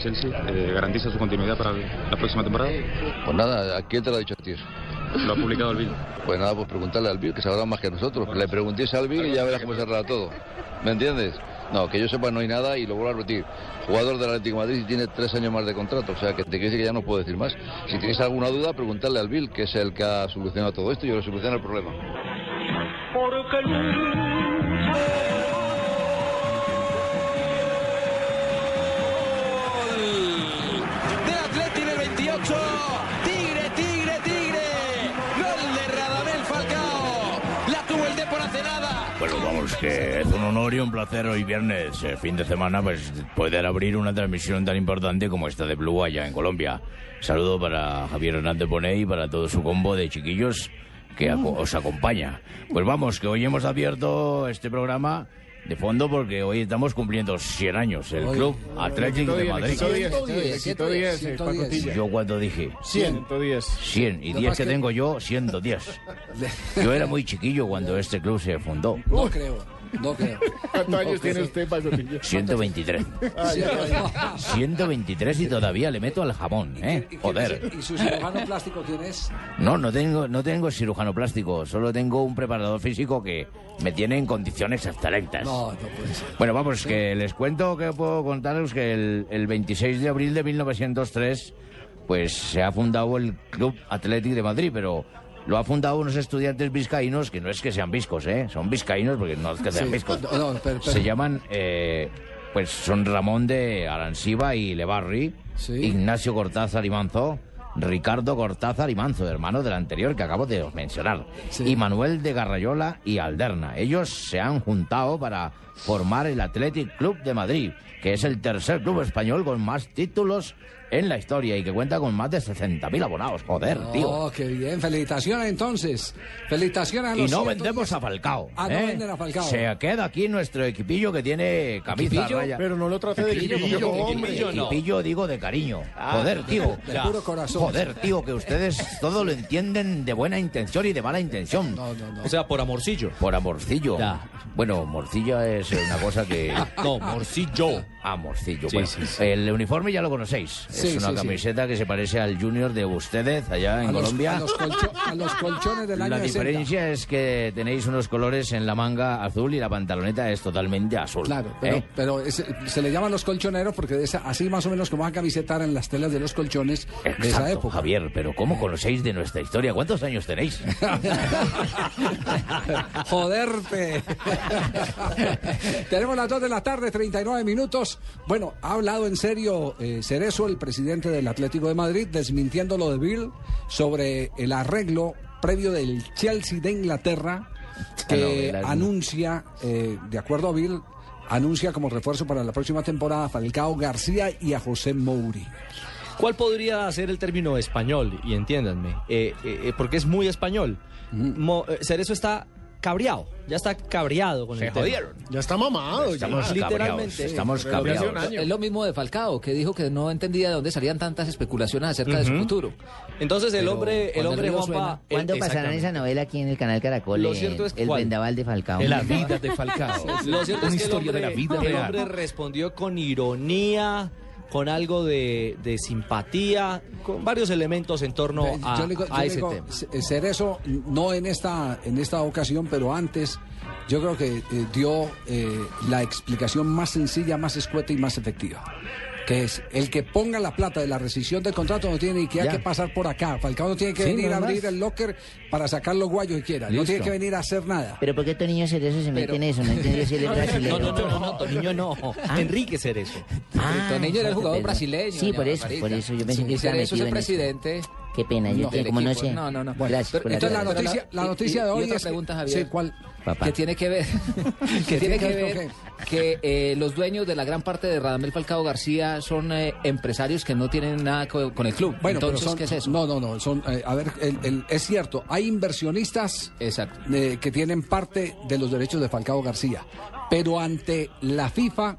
Chelsea, eh, garantiza su continuidad para la próxima temporada. Pues nada, ¿a quién te lo ha dicho a ti eso? Lo ha publicado el Bill. Pues nada, pues preguntarle al Bill, que sabrá más que nosotros. Le preguntéis al Bill y ya verás cómo se arregla todo. ¿Me entiendes? No, que yo sepa no hay nada y lo vuelvo a repetir. Jugador del Atlético de Madrid y tiene tres años más de contrato, o sea que te quiere decir que ya no puedo decir más. Si tienes alguna duda, preguntarle al Bill, que es el que ha solucionado todo esto y yo le soluciono el problema. Porque 28. Tigre, tigre, tigre. Gol de Radamel Falcao. La tuvo el Depor hace nada. Bueno, vamos, que es un honor y un placer hoy viernes, eh, fin de semana, pues poder abrir una transmisión tan importante como esta de Blue allá en Colombia. Saludo para Javier Hernández Bonet y para todo su combo de chiquillos que aco- os acompaña. Pues vamos, que hoy hemos abierto este programa de fondo porque hoy estamos cumpliendo 100 años, el Club Atlético de Madrid. 110, Yo cuando dije 110. 100 y Lo 10 más que que- tengo yo, 110. Yo era muy chiquillo cuando este club se fundó. No creo, no creo. ¿Cuántos años tiene usted, Pasotillo? 123. Sí, 123 y todavía le meto al jamón, ¿eh? ¿Y, Joder. ¿Y su cirujano plástico quién es? No, no tengo, no tengo cirujano plástico, solo tengo un preparador físico que me tiene en condiciones excelentes. No, no puede ser. Bueno, vamos, que les cuento que puedo contaros que el, el 26 de abril de 1903, pues se ha fundado el Club Atlético de Madrid, pero lo ha fundado unos estudiantes vizcaínos que no es que sean viscos, ¿eh? Son vizcaínos porque no es que sean Sí, viscos. no, no, pero- pero- Se llaman, eh, pues son Ramón de Aranciba y Levarri, Sí. Ignacio Cortázar y Manzo, Ricardo Cortázar y Manzo, hermano del anterior que acabo de mencionar, Sí. y Manuel de Garrayola y Alderna. Ellos se han juntado para formar el Athletic Club de Madrid, que es el tercer club español con más títulos en la historia y que cuenta con más de 60.000 abonados. Joder, tío. Oh, qué bien. Felicitaciones entonces. Felicitaciones a Y no 110. vendemos a Falcao. Ah, no ¿eh? venden a Falcao. Se queda aquí nuestro equipillo que tiene camisa ¿Equipillo? raya. Pero no lo trate de Equipillo, equipillo, como que hombre. equipillo, Equipillo digo de cariño. Joder, tío. de puro corazón. Joder, tío, que ustedes todo lo entienden de buena intención y de mala intención. No, no, no. O sea, por amorcillo. Por amorcillo. Ya. Bueno, morcilla es una cosa que... No, morcillo. Morcillo. Sí, bueno, sí, sí. El uniforme ya lo conocéis. Sí, es una sí, sí. camiseta que se parece al Junior de ustedes allá en a, los, Colombia. a los colcho- a los colchones del año La 60. diferencia es que tenéis unos colores en la manga azul y la pantaloneta es totalmente azul. Claro, pero, ¿eh? pero es- se le llaman los colchoneros porque esa- así más o menos como van a camisetar en las telas de los colchones de esa época. Javier, pero ¿cómo conocéis de nuestra historia? ¿Cuántos años tenéis? Joderte. Tenemos las 2 de la tarde, 39 minutos. Bueno, ha hablado en serio eh, Cerezo, el presidente del Atlético de Madrid, desmintiendo lo de Bill sobre el arreglo previo del Chelsea de Inglaterra que Ah, no, la- anuncia, eh, de acuerdo a Bill, anuncia como refuerzo para la próxima temporada a Falcao García y a José Mouri. ¿Cuál podría ser el término español? Y entiéndanme, eh, porque es muy español. Mo- Cerezo está cabreado, ya está cabreado con Se el tema. jodieron. Ya está mamado. ya. Estamos cabreados. literalmente, Estamos hace un cabreados. Es lo mismo de Falcao, que dijo que no entendía de dónde salían tantas especulaciones acerca de su futuro. Entonces el Pero hombre, el el hombre Juanpa... suena- el- ¿Cuándo pasarán esa novela aquí en el canal Caracol? Lo eh, cierto es el ¿cuál? vendaval de Falcao. La vida de Falcao. Lo cierto Una es que el historia hombre, de la vida el real. hombre respondió con ironía, con algo de, de simpatía, con varios elementos en torno a, Yo digo- yo ese digo, tema. C- Cerezo, no en esta, en esta ocasión, pero antes, yo creo que eh, dio eh, la explicación más sencilla, más escueta y más efectiva. Que es el que ponga la plata de la rescisión del contrato no tiene ni que, que pasar por acá. Falcao no tiene que Sí, venir a abrir el locker para sacar los guayos que quiera. No tiene que venir a hacer nada. Pero ¿por qué estos niños cerezosos se meten en eso? No entendí si él es brasileño. No, no, no, no, no, Toniño no. Enrique Cerezo. Ah, Toniño era el jugador perdón. brasileño. Sí, por eso, Margarita. por eso. Yo pensé que Y estaba Cerezo es el presidente. Qué pena, yo No, como no sé. No, no, no. Gracias Pero por la Entonces la noticia, la noticia y- de y hoy otra es que- pregunta, Javier. Sí, ¿cuál? Papá. que tiene que ver que tiene que ver que eh, los dueños de la gran parte de Radamel Falcao García son eh, empresarios que no tienen nada co- con el club. Bueno, Entonces, son, ¿qué es eso? No, no, no. Son, eh, a ver, el- el- es cierto, hay inversionistas Exacto. eh, que tienen parte de los derechos de Falcao García, pero ante la FIFA,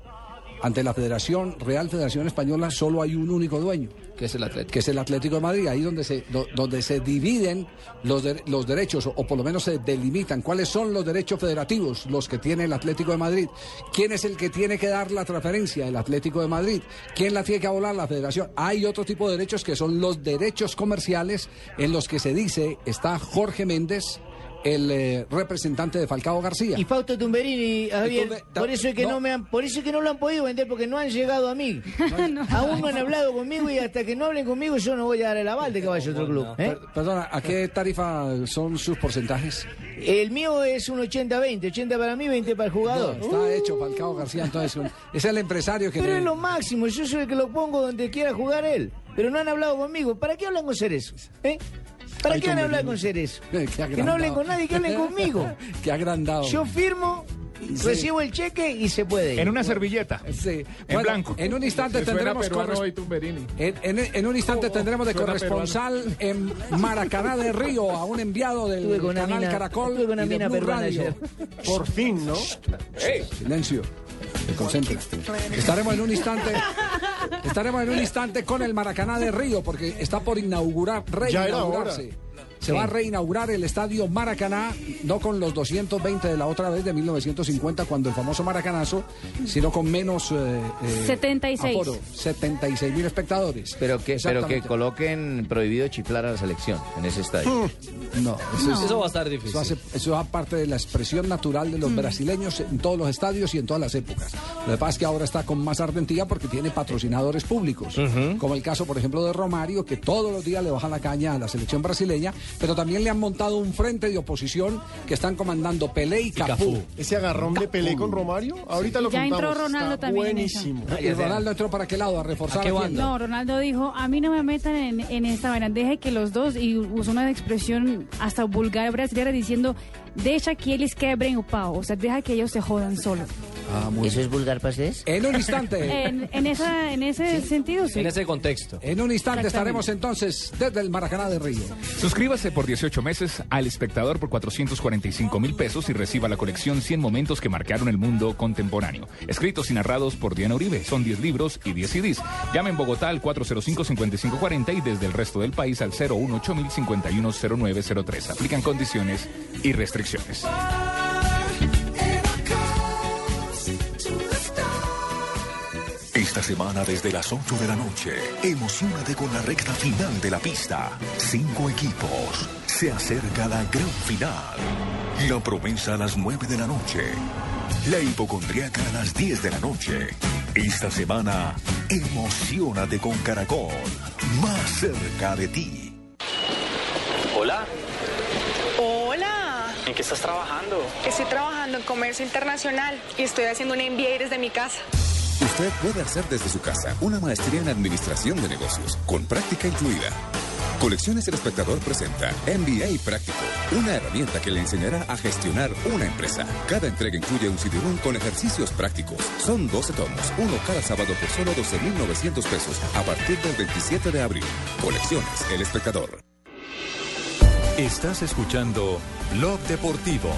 ante la Federación Real Federación Española, solo hay un único dueño. Que es el Atlético. Que es el Atlético de Madrid, ahí donde se, do- donde se dividen los, de- los derechos, o, o por lo menos se delimitan cuáles son los derechos federativos, los que tiene el Atlético de Madrid. ¿Quién es el que tiene que dar la transferencia? El Atlético de Madrid. ¿Quién la tiene que abolar? La Federación. Hay otro tipo de derechos que son los derechos comerciales en los que se dice está Jorge Méndez, el eh, representante de Falcao García. Y Fausto Tumberini, Javier, por eso es que no. no. me han, por eso es que no lo han podido vender porque no han llegado a mí. Aún no han hablado conmigo y hasta que no hablen conmigo yo no voy a dar el aval de a otro club. ¿eh? Per- Perdona, ¿a qué tarifa son sus porcentajes? El mío es un 80-20, 80 para mí, 20 para el jugador. No, está hecho Falcao García, entonces es el empresario que... Pero le- es lo máximo, yo soy el que lo pongo donde quiera jugar él. Pero no han hablado conmigo. ¿Para qué hablan con seres? ¿Eh? ¿Para Ay, qué van a hablar con seres? Que no hablen con nadie, que hablen conmigo. Qué agrandado. Yo firmo, recibo el cheque y se puede. ir. En una servilleta. Sí. En Bueno, blanco. En un instante tendremos corres- en, en- en un instante tendremos de corresponsal en Maracaná de Río a un enviado del canal mina- Caracol una y de mina Blue peruana ayer. Por fin, ¿no? Silencio. Se concentra. Estaremos en un instante. Estaremos en un instante con el Maracaná de Río porque está por inaugurar, Ya era reinaugurarse. Se va a reinaugurar el estadio Maracaná, no con los 220 de la otra vez de 1950, cuando el famoso Maracanazo, sino con menos. eh, eh, 76. aforo, 76 mil espectadores. Pero que, pero que coloquen prohibido chiflar a la selección en ese estadio. No, eso, es- Eso va a estar difícil. Eso, hace, eso va parte de la expresión natural de los brasileños en todos los estadios y en todas las épocas. Lo que pasa es que ahora está con más ardentía porque tiene patrocinadores públicos, como el caso, por ejemplo, de Romario, que todos los días le baja la caña a la selección brasileña, pero también le han montado un frente de oposición que están comandando Pelé y Cafú. Ese agarrón de Pelé con Romario, ahorita lo Ya entró contamos. Ronaldo Está también en eso. buenísimo. ¿Y Ronaldo entró para qué lado? ¿A reforzar ¿A qué banda? No, Ronaldo dijo, a mí no me metan en, en esta vaina, deje que los dos, y usó una expresión hasta vulgar brasileña diciendo, deja que ellos quebren o pao, o sea, deja que ellos se jodan solos. ¿Eso es vulgar para ustedes? En un instante. En, en, esa, en ese sentido, sí. En ese contexto. En un instante estaremos entonces desde el Maracaná de Río. Suscríbase por 18 meses al espectador por 445 mil pesos y reciba la colección 100 momentos que marcaron el mundo contemporáneo. Escritos y narrados por Diana Uribe. Son 10 libros y 10 CDs. Llame en Bogotá al 405-5540 y desde el resto del país al 018 510903 Aplican condiciones y restricciones. Esta semana desde las 8 de la noche, emocionate con la recta final de la pista. Cinco equipos. Se acerca la gran final. La promesa a las 9 de la noche. La hipocondriaca a las 10 de la noche. Esta semana, emocionate con Caracol. Más cerca de ti. Hola, Hola, ¿en qué estás trabajando? estoy trabajando en comercio internacional y estoy haciendo un MBA desde mi casa. Usted puede hacer desde su casa una maestría en administración de negocios, con práctica incluida. Colecciones El Espectador presenta MBA Práctico, una herramienta que le enseñará a gestionar una empresa. Cada entrega incluye un CD-ROOM con ejercicios prácticos. Son 12 tomos, uno cada sábado por solo 12,900 pesos a partir del 27 de abril. Colecciones El Espectador. Estás escuchando Blog Deportivo.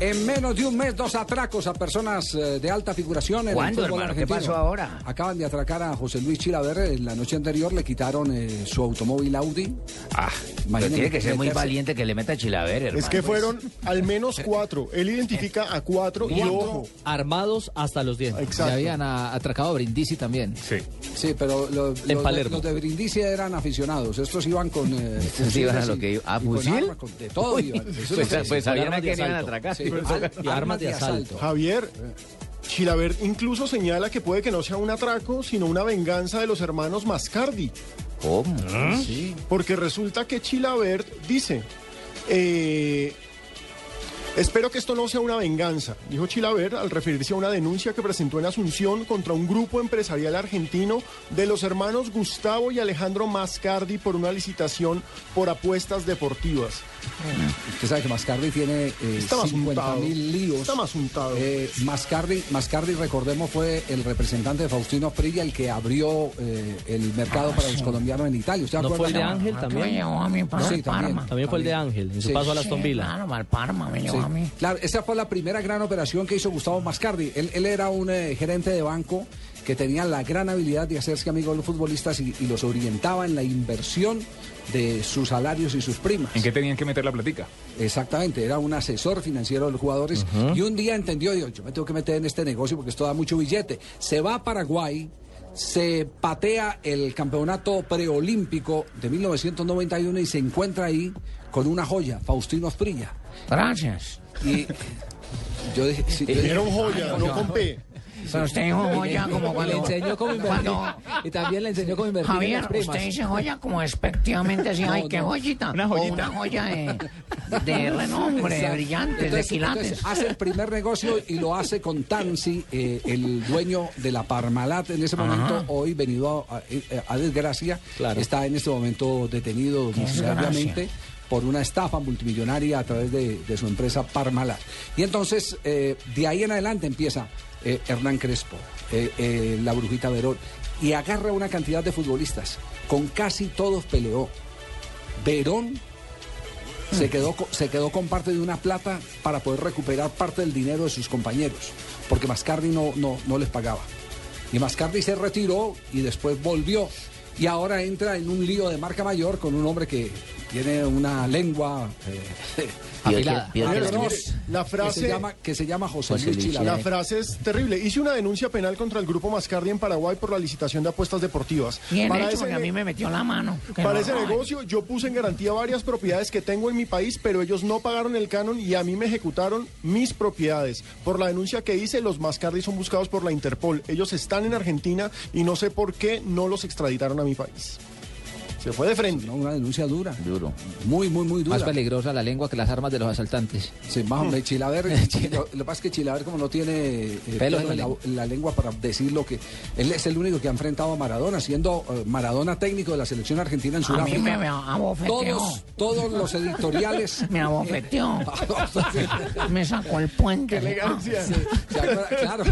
En menos de un mes, dos atracos a personas eh, de alta figuración en ¿Cuándo, el fútbol hermano? ¿Qué pasó ahora? Acaban de atracar a José Luis Chilaver. En la noche anterior le quitaron eh, su automóvil Audi. Ah, Pero tiene que ser muy valiente que le meta Chilaver, hermano. Es que fueron al menos cuatro. Él identifica a cuatro y ojo. Armados hasta los dientes. Ya habían a- atracado a Brindisi también. Sí. Sí, pero lo- los, de, Palermo. los de Brindisi eran aficionados. Estos iban con. eh, Estos iban a lo que iba- ¿a con fusil? armas, con- de todo Uy, iban. Eso pues- que- pues sabían quién iban a asalto. atracar. Sí, Y armas de asalto. Javier, Chilabert incluso señala que puede que no sea un atraco, sino una venganza de los hermanos Mascardi. ¿Cómo? Sí, porque resulta que Chilabert dice, eh, espero que esto no sea una venganza, dijo Chilabert al referirse a una denuncia que presentó en Asunción contra un grupo empresarial argentino de los hermanos Gustavo y Alejandro Mascardi por una licitación por apuestas deportivas. Usted sabe que Mascardi tiene eh, Está más 50 untado. mil líos. Está más untado. Eh, Mascardi, Mascardi, recordemos, fue el representante de Faustino Prilla el que abrió eh, el mercado para los colombianos en Italia. ¿Usted ¿No acuerda? fue el de Ángel también? llevó a mí para Sí, el también. Parma. También fue el de Ángel, en su Sí. paso a la Villa. Claro, al Parma me llevó Sí. a mí. Claro, esa fue la primera gran operación que hizo Gustavo Mascardi. Él, él era un eh, gerente de banco que tenía la gran habilidad de hacerse amigo de los futbolistas y, y los orientaba en la inversión de sus salarios y sus primas. ¿En qué tenían que meter la platica? Exactamente, era un asesor financiero de los jugadores y un día entendió, dijo, yo me tengo que meter en este negocio porque esto da mucho billete. Se va a Paraguay, se patea el campeonato preolímpico de 1991 y se encuentra ahí con una joya, Faustino Asprilla. Gracias. Y yo dije, sí, yo dije, joya, no con P. Pero usted dijo joya como cuando... Le enseñó cómo invertir. cuando- Y también le enseñó cómo invertir en Javier, las primas. usted dice joya como expectivamente así, No, ay, qué joyita. Una O joyita. una joya de, de renombre, Exacto. brillante, de quilates. entonces hace el primer negocio y lo hace con Tansi, eh, el dueño de la Parmalat en ese momento, hoy venido a, a- a desgracia, Claro. está en este momento detenido domiciliariamente por una estafa multimillonaria a través de, de su empresa Parmalat. Y entonces, eh, de ahí en adelante empieza eh, Hernán Crespo, eh, eh, la Brujita Verón, y agarra una cantidad de futbolistas. Con casi todos peleó. Verón se quedó, co- se quedó con parte de una plata para poder recuperar parte del dinero de sus compañeros, porque Mascardi no, no, no les pagaba. Y Mascardi se retiró y después volvió. Y ahora entra en un lío de marca mayor con un hombre que tiene una lengua eh, afilada. Que la que frase- se llama, que se llama José, José Luis. La frase es terrible. Hice una denuncia penal contra el grupo Mascardi en Paraguay por la licitación de apuestas deportivas. Bien Para hecho, ese porque a mí me metió la mano. Para ese negocio yo puse en garantía varias propiedades que tengo en mi país, pero ellos no pagaron el canon y a mí me ejecutaron mis propiedades. Por la denuncia que hice, los Mascardi son buscados por la Interpol. Ellos están en Argentina y no sé por qué no los extraditaron a mi país. Se fue de frente. No, una denuncia dura. Duro. Muy, muy, muy dura. Más peligrosa la lengua que las armas de los asaltantes. Sí, más menos. Chilaver, lo, lo que pasa es que Chilaver, como no tiene eh, Pelos en la la, lengua. la lengua para decir lo que. Él es el único que ha enfrentado a Maradona, siendo eh, Maradona técnico de la selección argentina en A mí Sudáfrica. me, me abofeteó. Todos, todos los editoriales. Me abofeteó. me sacó el puente. ¡Qué elegancia! ¿Se acuerda? Claro.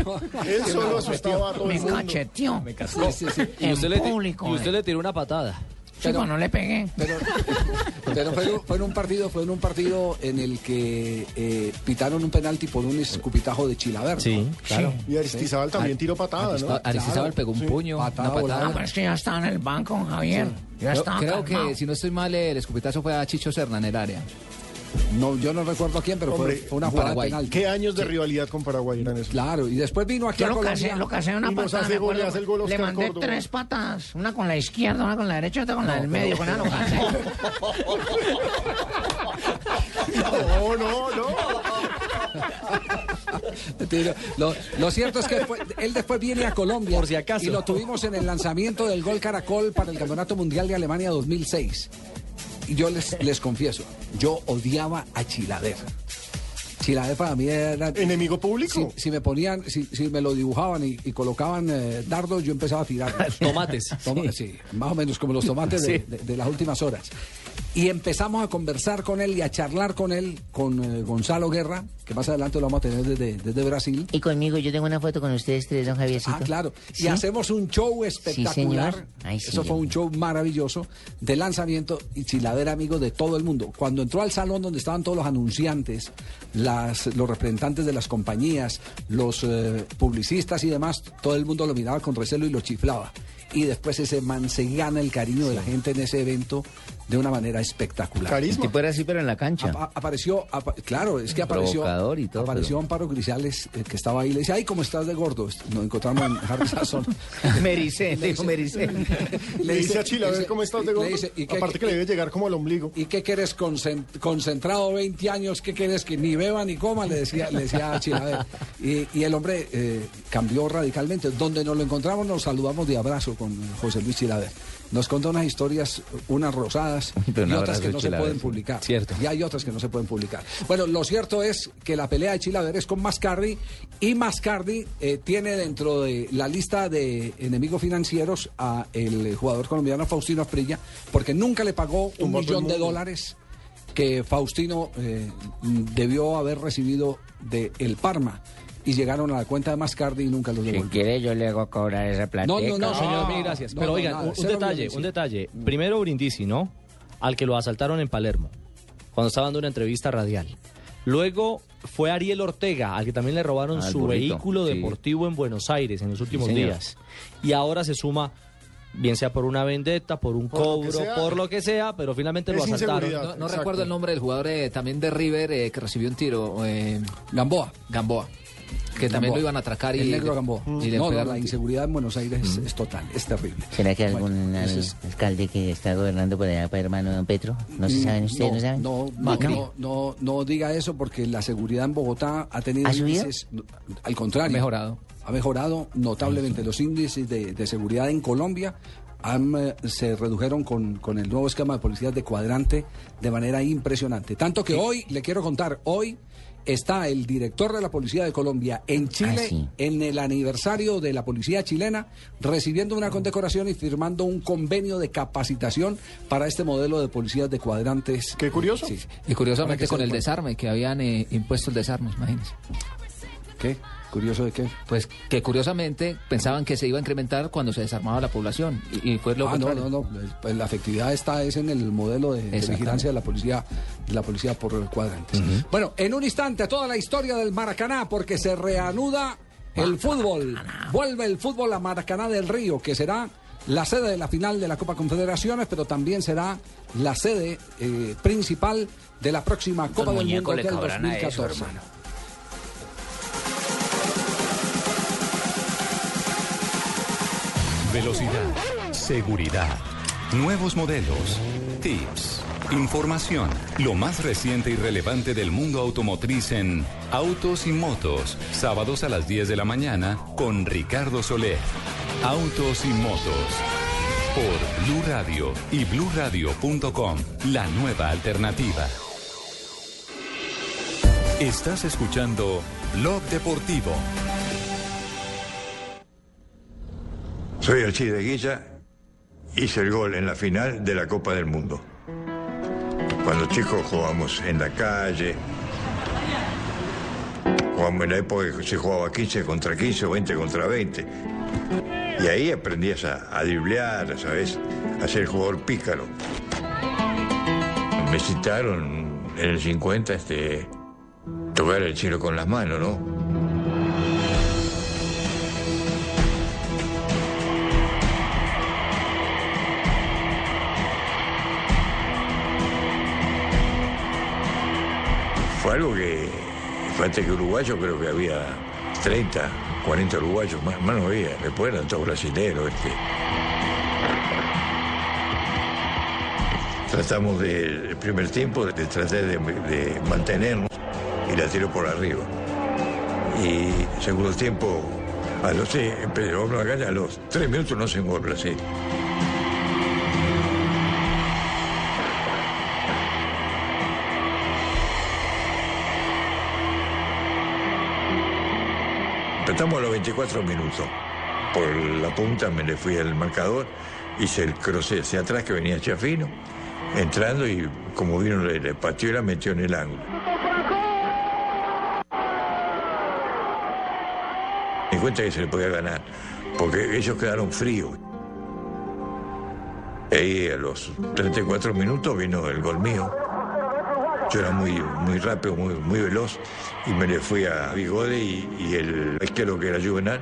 Él solo asustaba a todo Me el mundo. cacheteó. Sí, sí, sí. Y En usted, le, ti- público. y usted eh. le tiró una patada. Sí, pues no le pegué. Pero, pero fue, en- fue en un partido, fue en un partido en el que eh, pitaron un penalti por un escupitajo de Chilaver. Sí, claro. Y Aristizábal también tiró patada, ¿no? Aristizábal pegó un puño, Patada una patada. Ah, pero es que ya estaba en el banco, Javier. Ya Creo, estaba creo calmado. que, si no estoy mal, el escupitazo fue a Chicho Serna en el área. No, yo no recuerdo a quién, pero fue, Hombre, fue una jugada Paraguay. penal. ¿Qué años de rivalidad con Paraguay eran esos? Claro, y después vino aquí Yo a lo Colombia. casé, lo casé en una patada. hace gol, le hace el gol Le Oscar mandé Córdoba. tres patas. Una con la izquierda, una con la derecha, otra con la del medio. Con casé. No, no, no. Tiro. Lo, lo cierto es que fue- él después viene a Colombia. Por si acaso. Y lo tuvimos en el lanzamiento del gol Caracol para el Campeonato Mundial de Alemania 2006. Yo les, les confieso, yo odiaba a Chilaver. Chilaver para mí era... ¿Enemigo público? Si, si me ponían, si, si me lo dibujaban y, y colocaban eh, dardos, yo empezaba a tirar. Tomates. Toma- sí, más o menos como los tomates de, de- de las últimas horas. Y empezamos a conversar con él y a charlar con él, con eh, Gonzalo Guerra, que más adelante lo vamos a tener desde, desde Brasil. Y conmigo, yo tengo una foto con ustedes tres, don Javiercito. Ah, claro. Y hacemos un show espectacular. señor. Ay, sí, Eso fue yo- un show maravilloso de lanzamiento y Chiladera amigo de todo el mundo. Cuando entró al salón donde estaban todos los anunciantes, las, los representantes de las compañías, los eh, publicistas y demás, todo el mundo lo miraba con recelo y lo chiflaba. Y después ese man se gana el cariño de la gente en ese evento de una manera espectacular. El tipo era así, pero en la cancha. Apa- apareció, apa- claro, es que apareció, y todo. Apareció Amparo Grisales, eh, que estaba ahí, le dice, ay, ¿cómo estás de gordo? Nos encontramos en Harry Sasson. Mericé, dijo Mericé. Le dice a Chile, a ver dice- cómo estás de le gordo. dice, ¿y qué- Aparte que le debe llegar como al ombligo. ¿Y qué quieres concent- concentrado 20 años? ¿Qué quieres que ni beba ni coma? Le decía, le decía a Chilaver. Y, y el hombre eh, cambió radicalmente. Donde nos lo encontramos nos saludamos de abrazo con José Luis Chilaver. Nos contó unas historias, unas rosadas y otras que no se pueden publicar. Cierto. Y hay otras que no se pueden publicar. Bueno, lo cierto es que la pelea de Chilaver es con Mascardi y Mascardi eh, tiene dentro de la lista de enemigos financieros a el jugador colombiano Faustino Asprilla porque nunca le pagó un millón de dólares que Faustino eh, debió haber recibido de el Parma y llegaron a la cuenta de Mascardi y nunca los Si devolvió. quiere, yo le hago cobrar esa plata. No, no, no, Señor, mil gracias. no, Pero no, oigan, nada, un, detalle, violencia. un detalle. Primero Brindisi, ¿no? Al que lo asaltaron en Palermo, cuando estaba dando una entrevista radial. Luego fue Ariel Ortega, al que también le robaron su burrito, vehículo sí. deportivo en Buenos Aires en los últimos días. Y ahora se suma, bien sea por una vendetta, por un Por cobro, por lo que sea, pero finalmente lo asaltaron. No, recuerdo el nombre del jugador eh, también de River eh, que recibió un tiro. eh, Gamboa. Gamboa. Que también Gamboa. lo iban a atracar y. El negro Gamboa. y le no, la inseguridad en Buenos Aires es, es total, es terrible. ¿Será que algún Bueno, al- ese es- alcalde que está gobernando por allá, para hermano Don Petro? ¿No se saben ustedes? ¿No, saben? Mm, No, no, no, no, no diga eso porque la seguridad en Bogotá ha tenido ¿Ha subido? índices, al contrario, Ha mejorado. Ha mejorado notablemente. Los índices de, de seguridad en Colombia han, eh, se redujeron con, con el nuevo esquema de policías de cuadrante de manera impresionante. Tanto que hoy, le quiero contar, hoy está el director de la Policía de Colombia en Chile, Ah, sí. en el aniversario de la Policía chilena, recibiendo una condecoración y firmando un convenio de capacitación para este modelo de policías de cuadrantes. Qué curioso. Sí. Y curiosamente con el desarme, que habían eh, impuesto el desarme, imagínense. ¿Qué? ¿Curioso de qué? Pues que curiosamente pensaban que se iba a incrementar cuando se desarmaba la población. Y, y fue lo Ah, no, no, no. Pues la efectividad está es en el modelo de, vigilancia de la policía, de la policía por cuadrantes. Bueno, en un instante toda la historia del Maracaná, porque se reanuda el fútbol. Vuelve el fútbol a Maracaná del Río, que será la sede de la final de la Copa Confederaciones, pero también será la sede eh, principal de la próxima Copa del Mundo del cabrán a eso, 2014. Velocidad, seguridad, nuevos modelos, tips, información, lo más reciente y relevante del mundo automotriz en Autos y Motos, sábados a las 10 de la mañana con Ricardo Soler. Autos y Motos por Blue Radio y bluradio.com, la nueva alternativa. Estás escuchando Blog Deportivo. Soy Alcide Guilla, hice el gol en la final de la Copa del Mundo. Cuando chicos jugábamos en la calle, jugamos en la época que se jugaba 15 contra 15 o 20 contra 20. Y ahí aprendías a, a driblear, ¿sabes? A ser jugador pícaro. Me citaron en el 50 este, tocar el cielo con las manos, ¿no? Algo que, fue antes que uruguayo, creo que había 30, 40 uruguayos, más, más no había, después eran todos brasileños. Este. Tratamos de, el primer tiempo de, tratar de, mantenernos y la tiró por arriba. Y segundo tiempo, a los, a los tres minutos no se engorda, sí. Empezamos a los 24 minutos. Por la punta me le fui al marcador, hice el cruce hacia atrás que venía Chafino, entrando y como vino le, pateó y la metió en el ángulo. Me cuenta que se le podía ganar, porque ellos quedaron fríos. Ahí a los 34 minutos vino el gol mío. Yo era muy, muy rápido, muy, muy veloz, y me le fui a Bigode y, el izquierdo que era Juvenal.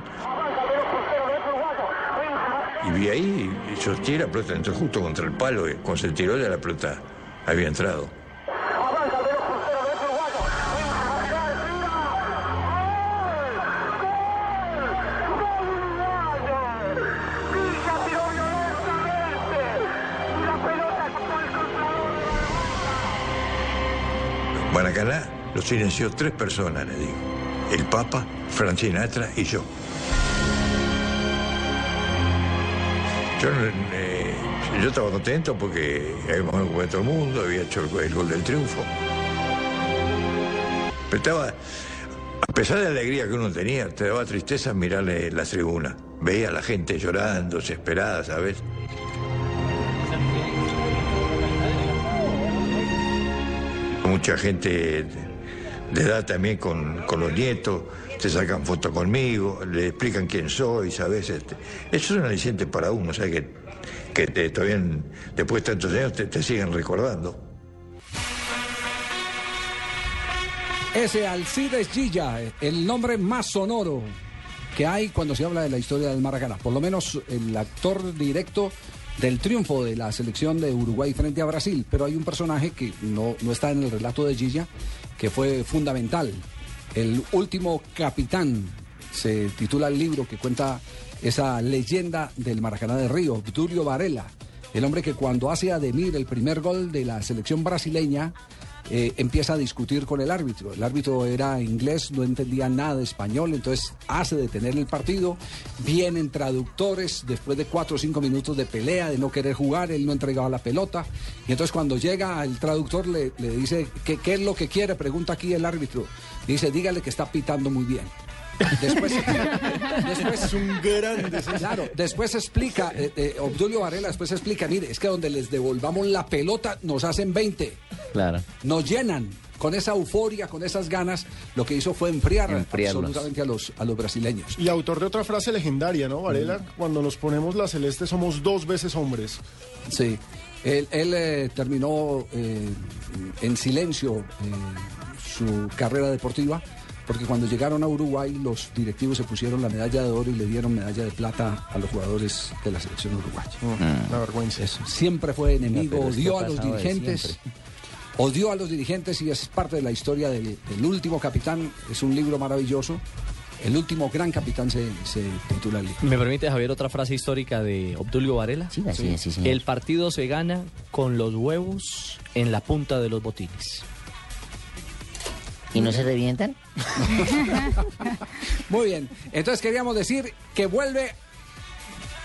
Y vi ahí, y yo tiré la pelota, entró justo contra el palo, y cuando se tiró la pelota había entrado. Lo silenció tres personas, le digo. El Papa, Frank Sinatra y yo. Yo, eh, yo estaba contento porque habíamos jugado el mundo, había hecho el, gol del triunfo. Pero estaba, a pesar de la alegría que uno tenía, te daba tristeza mirarle las tribunas. Veía a la gente llorando, desesperada, ¿sabes? Mucha gente de edad también con, con los nietos, te sacan fotos conmigo, le explican quién soy, ¿sabes? Este, eso es un aliciente para uno, ¿sabes? Que, que te- todavía después de tantos años te, te siguen recordando. Ese Alcides Gilla, el nombre más sonoro que hay cuando se habla de la historia del Maracaná. Por lo menos el actor directo del triunfo de la selección de Uruguay frente a Brasil. Pero hay un personaje que no, no está en el relato de Gilla, que fue fundamental. El último capitán, se titula el libro que cuenta esa leyenda del Maracaná de Río, Obdulio Varela. El hombre que cuando hace a Demir el primer gol de la selección brasileña, eh, empieza a discutir con el árbitro. El árbitro era inglés, no entendía nada español, entonces hace detener el partido. Vienen traductores después de cuatro o cinco minutos de pelea, de no querer jugar, él no entregaba la pelota. Y entonces cuando llega el traductor le, dice, ¿qué, ¿qué es lo que quiere? Pregunta aquí el árbitro. Dice, dígale que está pitando muy bien. Después, después es un grande. Claro, después explica, eh, eh, Obdulio Varela después explica, mire, es que donde les devolvamos la pelota nos hacen 20 Claro. nos llenan con esa euforia, con esas ganas, lo que hizo fue enfriar Enfriarlos. absolutamente a los, a los brasileños. Y autor de otra frase legendaria, ¿no, Varela? Cuando nos ponemos la celeste somos dos veces hombres. Sí, él, él, eh, terminó eh, en silencio eh, su carrera deportiva, porque cuando llegaron a Uruguay los directivos se pusieron la medalla de oro y le dieron medalla de plata a los jugadores de la selección uruguaya. La vergüenza. Siempre fue enemigo, odió a los dirigentes. Odió a los dirigentes y es parte de la historia del, del último capitán. Es un libro maravilloso. El último gran capitán se, se titula el libro. ¿Me permite, Javier, otra frase histórica de Obdulio Varela? Sí, sí, sí, señor. El partido se gana con los huevos en la punta de los botines. ¿Y no se revientan? Muy bien. Entonces queríamos decir que vuelve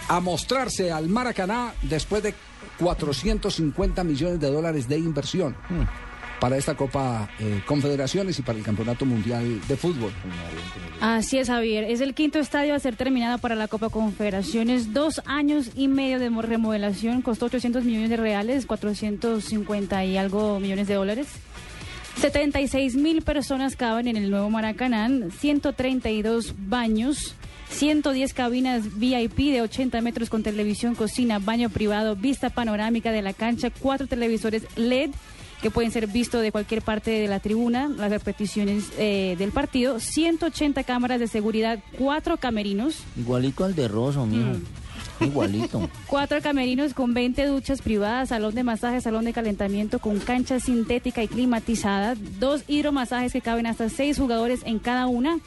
a mostrarse al Maracaná después de 450 millones de dólares de inversión para esta Copa eh, Confederaciones y para el Campeonato Mundial de Fútbol. Así es, Javier. Es el quinto estadio a ser terminado para la Copa Confederaciones. Dos años y medio de mo- remodelación. Costó 800 millones de reales, 450 y algo millones de dólares. 76 mil personas caben en el nuevo Maracaná, 132 baños, 110 cabinas VIP de 80 metros con televisión, cocina, baño privado, vista panorámica de la cancha, cuatro televisores LED que pueden ser vistos de cualquier parte de la tribuna, las repeticiones eh, del partido, 180 cámaras de seguridad, cuatro camerinos, Igualito al de Rosso, mijo. Igualito. Cuatro camerinos con 20 duchas privadas, salón de masaje, salón de calentamiento con cancha sintética y climatizada, dos hidromasajes que caben hasta seis jugadores en cada una.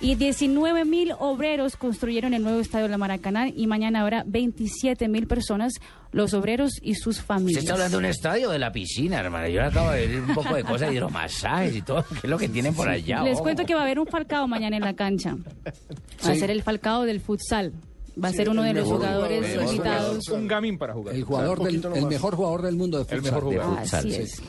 Y 19 mil obreros construyeron el nuevo estadio de la Maracaná y mañana habrá 27 mil personas, los obreros y sus Usted familias. está hablando de un estadio de la piscina, hermano. Yo le acabo de ver un poco de cosas de hidromasajes y todo. ¿Qué es lo que tienen por allá? Les ojo? cuento que va a haber un falcao mañana en la cancha. Va a Sí. ser el falcao del futsal. Va a Sí, ser uno de los jugadores invitados. Un gamín para jugar. El jugador del, el mejor jugador del mundo de futsal. El mejor jugador. Así es.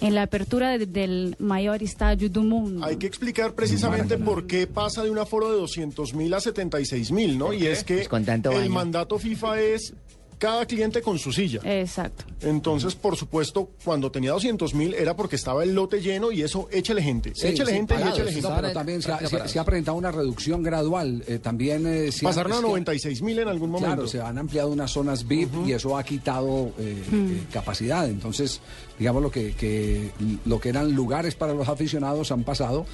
En la apertura de- del mayor estadio del mundo. Hay que explicar precisamente por qué pasa de un aforo de 200 mil a 76 mil, ¿no? Y es que Pues con tanto el baño. mandato FIFA es cada cliente con su silla. Exacto. Entonces, por supuesto, cuando tenía 200 mil era porque estaba el lote lleno y eso, échele gente. Sí, échele sí, gente y parados, échele gente. no, pero también se ha, se- se ha presentado una reducción gradual. eh, también eh, se ha- Pasaron a es que- 96 mil en algún momento. Claro, se han ampliado unas zonas VIP y eso ha quitado eh, eh, capacidad. Entonces, digamos lo que, que lo que eran lugares para los aficionados han pasado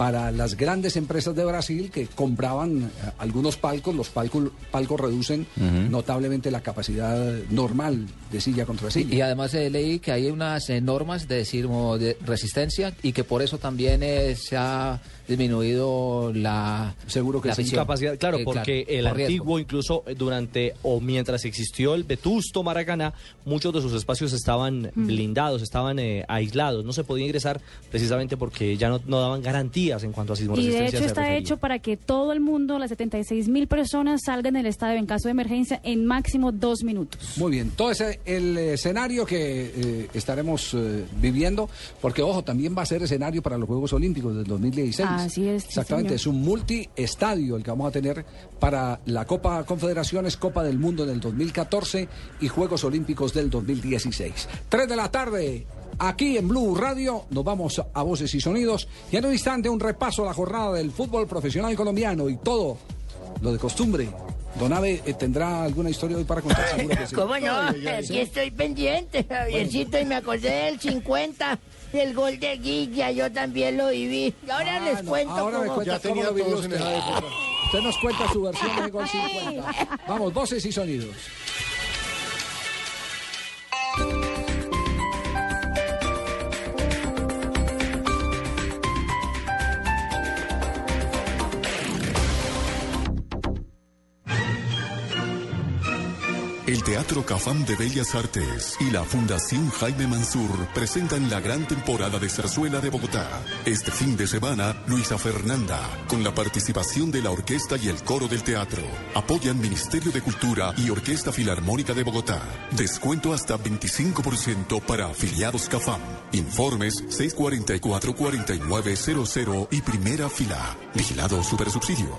para las grandes empresas de Brasil que compraban eh, algunos palcos. Los palcos, palcos reducen notablemente la capacidad normal de silla contra silla. Y además eh, leí que hay unas eh, normas de, sismo- de resistencia y que por eso también eh, se ha disminuido la seguro la Sí, capacidad, claro, Eh, porque el por riesgo. antiguo, incluso durante o mientras existió el vetusto Maracaná, muchos de sus espacios estaban Mm. blindados, estaban eh, aislados, no se podía ingresar precisamente porque ya no, no daban garantías en cuanto a sismo Y de hecho está hecho para que todo el mundo, las 76 mil personas, salgan del estadio en caso de emergencia en máximo dos minutos. Muy bien, todo ese el escenario que eh, estaremos eh, viviendo, porque ojo, también va a ser escenario para los Juegos Olímpicos del 2016. Así es, sí, Exactamente, señor. es un multiestadio el que vamos a tener para la Copa Confederaciones, Copa del Mundo en el 2014 y Juegos Olímpicos del 2016. Tres de la tarde. Aquí en Blue Radio nos vamos a voces y sonidos y en un instante un repaso a la jornada del fútbol profesional colombiano y todo lo de costumbre. Don Ave eh, tendrá alguna historia hoy para contar, seguro que sí. ¿Cómo no? Ay, ay, ay. Aquí estoy pendiente, Javiercito, y me acordé del 50, del gol de Guilla, yo también lo viví. Y ahora Ah, les no, cuento ahora me cómo... cuenta cómo lo vivió usted. Usted nos cuenta su versión de Gol 50. Vamos, voces y sonidos. Teatro Cafam de Bellas Artes y la Fundación Jaime Mansur presentan la gran temporada de Zarzuela de Bogotá. Este fin de semana, Luisa Fernanda, con la participación de la orquesta y el coro del teatro. Apoyan Ministerio de Cultura y Orquesta Filarmónica de Bogotá. Descuento hasta 25% para afiliados Cafam. Informes 644-4900 y primera fila. Vigilado Supersubsidio.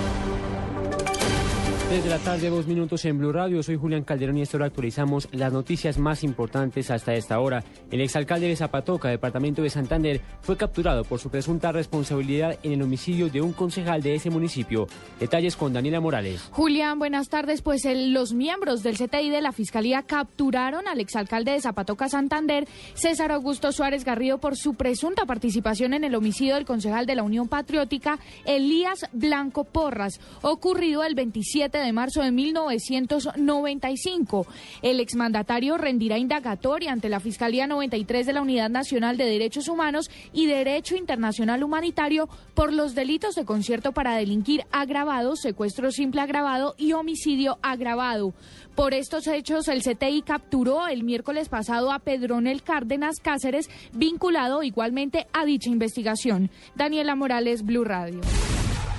Desde la tarde, dos minutos en Blue Radio. Soy Julián Calderón y esta hora actualizamos las noticias más importantes hasta esta hora. El exalcalde de Zapatoca, departamento de Santander, fue capturado por su presunta responsabilidad en el homicidio de un concejal de ese municipio. Detalles con Daniela Morales. Julián, buenas tardes. Pues los miembros del CTI de la Fiscalía capturaron al exalcalde de Zapatoca, Santander, César Augusto Suárez Garrido, por su presunta participación en el homicidio del concejal de la Unión Patriótica, Elías Blanco Porras, ocurrido el 27 de marzo de 1995. El exmandatario rendirá indagatoria ante la Fiscalía 93 de la Unidad Nacional de Derechos Humanos y Derecho Internacional Humanitario por los delitos de concierto para delinquir agravado, secuestro simple agravado y homicidio agravado. Por estos hechos, el CTI capturó el miércoles pasado a Pedronel Cárdenas Cáceres, vinculado igualmente a dicha investigación. Daniela Morales, Blue Radio.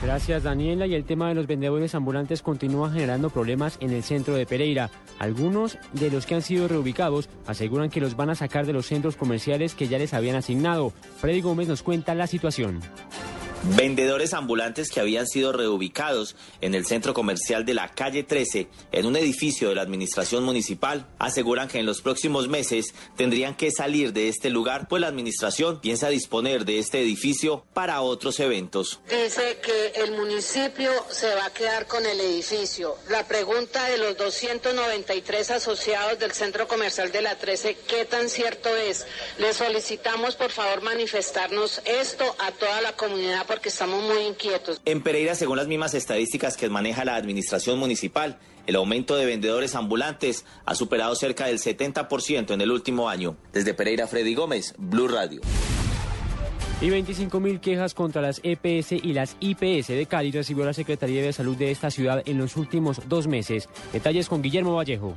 Gracias Daniela y el tema de los vendedores ambulantes continúa generando problemas en el centro de Pereira. Algunos de los que han sido reubicados aseguran que los van a sacar de los centros comerciales que ya les habían asignado. Freddy Gómez nos cuenta la situación. Vendedores ambulantes que habían sido reubicados en el centro comercial de la calle 13, en un edificio de la administración municipal, aseguran que en los próximos meses tendrían que salir de este lugar, pues la administración piensa disponer de este edificio para otros eventos. Dice que el municipio se va a quedar con el edificio. La pregunta de los 293 asociados del centro comercial de la 13, ¿qué tan cierto es? Le solicitamos por favor manifestarnos esto a toda la comunidad porque estamos muy inquietos. En Pereira, según las mismas estadísticas que maneja la administración municipal, el aumento de vendedores ambulantes ha superado cerca del 70% en el último año. Desde Pereira, Freddy Gómez, Blue Radio. Y 25 mil quejas contra las EPS y las IPS de Cali recibió la Secretaría de Salud de esta ciudad en los últimos dos meses. Detalles con Guillermo Vallejo.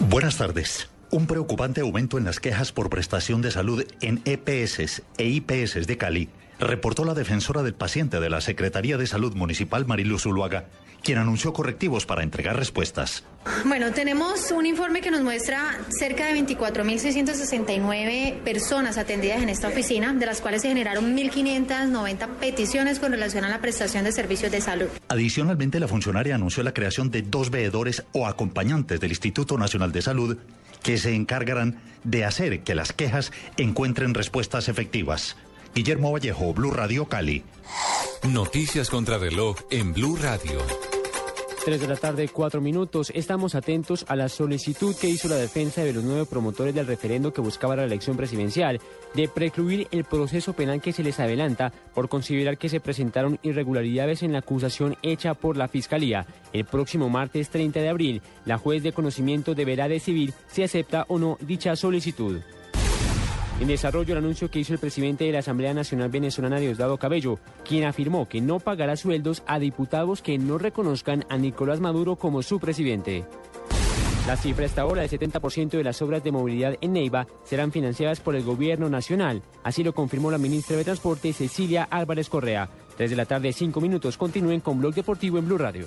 Buenas tardes. Un preocupante aumento en las quejas por prestación de salud en EPS e IPS de Cali reportó la defensora del paciente de la Secretaría de Salud Municipal Mariluz Zuluaga quien anunció correctivos para entregar respuestas. Bueno, tenemos un informe que nos muestra cerca de 24.669 personas atendidas en esta oficina, de las cuales se generaron 1.590 peticiones con relación a la prestación de servicios de salud. Adicionalmente, la funcionaria anunció la creación de dos veedores o acompañantes del Instituto Nacional de Salud que se encargarán de hacer que las quejas encuentren respuestas efectivas. Guillermo Vallejo, Blue Radio Cali. Noticias contra reloj en Blue Radio. 3 de la tarde, 4 minutos. Estamos atentos a la solicitud que hizo la defensa de los nueve promotores del referendo que buscaba la elección presidencial de precluir el proceso penal que se les adelanta por considerar que se presentaron irregularidades en la acusación hecha por la Fiscalía. El próximo martes 30 de abril, la juez de conocimiento deberá decidir si acepta o no dicha solicitud. En desarrollo el anuncio que hizo el presidente de la Asamblea Nacional Venezolana Diosdado Cabello, quien afirmó que no pagará sueldos a diputados que no reconozcan a Nicolás Maduro como su presidente. La cifra hasta ahora del 70% de las obras de movilidad en Neiva serán financiadas por el gobierno nacional. Así lo confirmó la ministra de Transporte Cecilia Álvarez Correa. 3 de la tarde, 5 minutos. Continúen con Blog Deportivo en Blue Radio.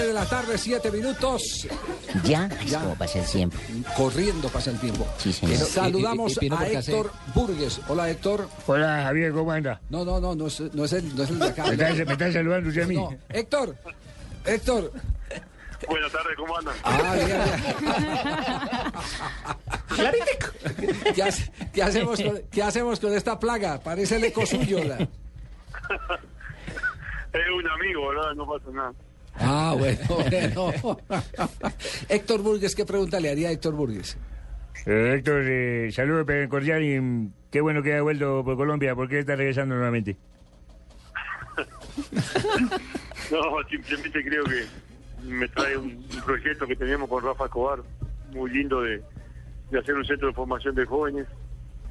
3 de la tarde, 7 minutos. Ya, es como pasa el tiempo. Corriendo pasa el tiempo. Sí, señor. Saludamos a. Héctor Burgues. Hola, Héctor. Hola, Javier, ¿cómo anda? No, no, no, no es, no es, el, no es el de acá. ¿Me estás, me estás saludando usted a mí? No, Héctor, Héctor. Buenas tardes, ¿cómo andan? Ah, bien, bien. ¿Qué, hace- qué hacemos con, qué hacemos con esta plaga? Parece el eco suyo. la- Es un amigo, ¿verdad? No pasa nada. Ah, bueno, bueno. Héctor Burgues, ¿qué pregunta le haría a Héctor Burgues? Eh, Héctor, eh, saludos cordial y qué bueno que haya vuelto por Colombia. ¿Por qué está regresando nuevamente? No, simplemente creo que me trae un, un proyecto que tenemos con Rafa Escobar, muy lindo de, de hacer un centro de formación de jóvenes.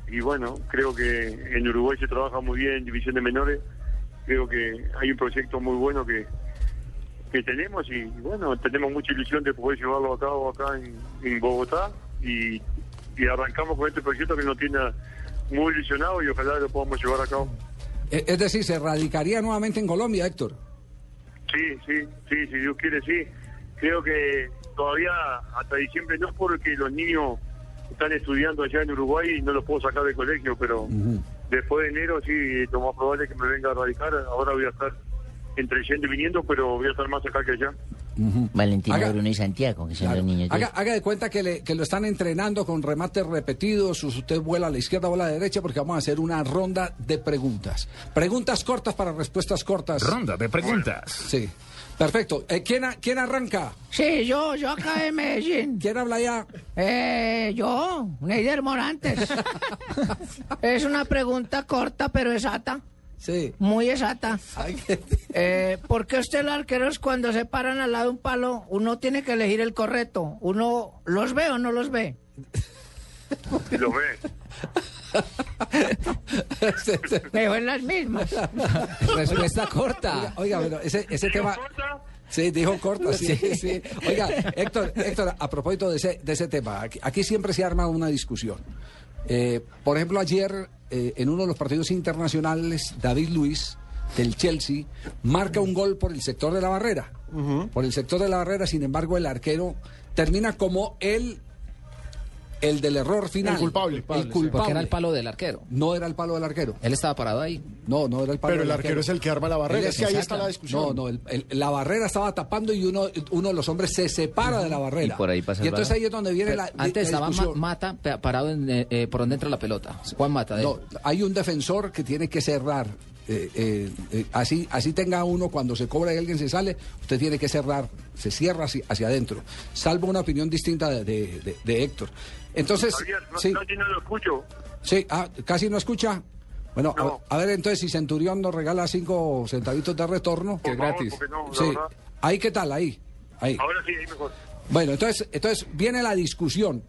Y bueno, creo que en Uruguay se trabaja muy bien en división de menores. Creo que hay un proyecto muy bueno que, que tenemos y bueno, tenemos mucha ilusión de poder llevarlo a cabo acá en, en Bogotá y, y arrancamos con este proyecto que nos tiene muy ilusionado y ojalá lo podamos llevar a cabo. E- Es decir, se radicaría nuevamente en Colombia, Héctor. Sí, sí, sí, si Dios quiere, sí. Creo que todavía hasta diciembre no porque los niños están estudiando allá en Uruguay y no los puedo sacar del colegio, pero después de enero sí, lo más probable es que me venga a radicar. Ahora voy a estar entre yendo y viniendo, pero voy a estar más acá que allá. Valentina, Haga- Bruno y Santiago, que son Claro. los niños. de- Haga, haga de cuenta que, le- que lo están entrenando con remates repetidos. Usted vuela a la izquierda, vuela a la derecha, porque vamos a hacer una ronda de preguntas. Preguntas cortas para respuestas cortas. Ronda de preguntas. Sí. Perfecto. Eh, ¿quién, a- ¿Quién arranca? Sí, yo, yo acá en Medellín. ¿Quién habla ya? Eh, yo, Neider Morantes. es una pregunta corta, pero exacta. Sí. Muy exacta. Eh, ¿Por qué usted los arqueros cuando se paran al lado de un palo, uno tiene que elegir el correcto? ¿Uno los ve o no los ve? Lo ve. Mejor las mismas. Respuesta corta. Oiga, pero ese, ese tema. Sí, dijo corta, sí, Sí. sí. Oiga, Héctor, Héctor, a propósito de ese, de ese tema, aquí, aquí siempre se arma una discusión. Eh, por ejemplo, ayer, eh, en uno de los partidos internacionales, David Luis, del Chelsea, marca un gol por el sector de la barrera. Por el sector de la barrera, sin embargo, el arquero termina como el, el del error final. El culpable. El Porque culpable. Porque era el palo del arquero. No era el palo del arquero. Él estaba parado ahí. No, no era el palo Pero del el arquero es el que arma la barrera, es que ahí está la discusión. No, no, el- el- la barrera estaba tapando y uno, uno de los hombres se separa de la barrera. Y por ahí pasa el entonces ahí es donde viene Pero la, Antes la estaba Ma-. Mata parado en, eh, eh, por donde entra la pelota. Juan Mata. de- No, hay un defensor que tiene que cerrar. eh, eh, eh, así, así tenga uno cuando se cobra y alguien se sale, usted tiene que cerrar, se cierra hacia, hacia adentro. Salvo una opinión distinta de, de- de- de Héctor. Entonces, Javier, no, sí, no, no lo escucho. sí, ah, casi no escucha. Bueno, a, a ver entonces si Centurión nos regala cinco centavitos de retorno. Que es Por favor, gratis. sí. verdad. Ahí, ¿qué tal? Ahí. Ahí. Ahora sí, ahí mejor. Bueno, entonces, entonces viene la discusión.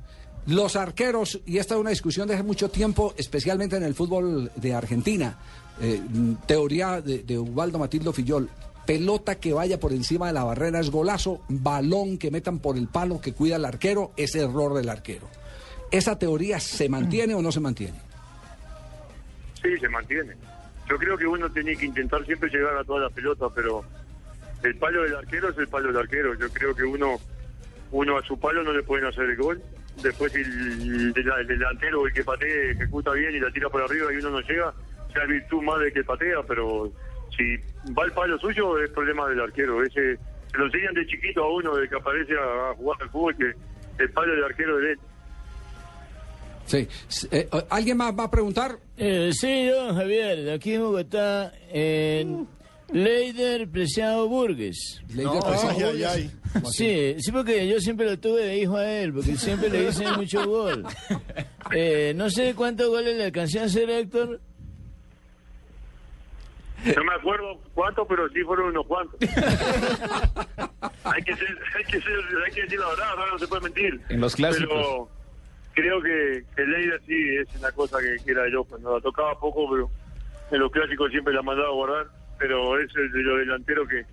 Los arqueros, y esta es una discusión de hace mucho tiempo, especialmente en el fútbol de Argentina, eh, teoría de, de Ubaldo Matildo Fillol, pelota que vaya por encima de la barrera es golazo, balón que metan por el palo que cuida el arquero es error del arquero. ¿Esa teoría se mantiene o no se mantiene? Sí, se mantiene. Yo creo que uno tenía que intentar siempre llegar a toda la pelota, pero el palo del arquero es el palo del arquero. Yo creo que uno uno a su palo no le pueden hacer el gol. Después el, el- el delantero, el que patee, ejecuta bien y la tira por arriba y uno no llega, sea virtud más de que patea, pero si va el palo suyo es problema del arquero. Ese se lo enseñan de chiquito a uno, de que aparece a, a jugar al fútbol, que el palo del arquero es de él. Sí. S- eh, ¿Alguien más va a preguntar? Eh, sí, don Javier, de aquí en Bogotá, en Leider Preciado Burgues. Leider Preciado Ay, ay, ay. Sí, sí, porque yo siempre lo tuve de hijo a él, porque siempre le hice mucho gol. Eh, no sé cuántos goles le alcancé a hacer, Héctor. No me acuerdo cuántos, pero sí fueron unos cuantos. hay que ser, hay que ser, hay que decir la verdad, ahora no se puede mentir. En los clásicos. Pero creo que, que Leida sí es una cosa que, que era yo cuando la tocaba poco, pero en los clásicos siempre la mandaba a guardar. Pero es el de los delanteros que,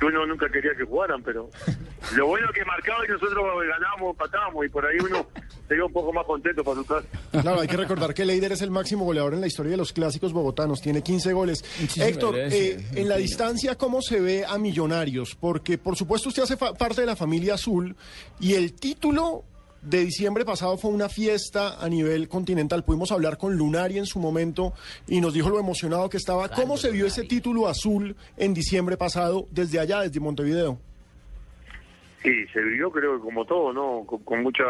que uno nunca quería que jugaran, pero lo bueno que marcaba y nosotros ganamos, patamos y por ahí uno se iba un poco más contento para su casa. Claro, hay que recordar que Leider es el máximo goleador en la historia de los clásicos bogotanos, tiene 15 goles. Héctor, eh, en la distancia, ¿cómo se ve a Millonarios? Porque, por supuesto, usted hace parte de la familia azul y el título de diciembre pasado fue una fiesta a nivel continental. Pudimos hablar con Lunari en su momento y nos dijo lo emocionado que estaba. ¿Cómo se vio ese título azul en diciembre pasado desde allá, desde Montevideo? Sí, se vivió creo que como todo, ¿no? Con, con mucha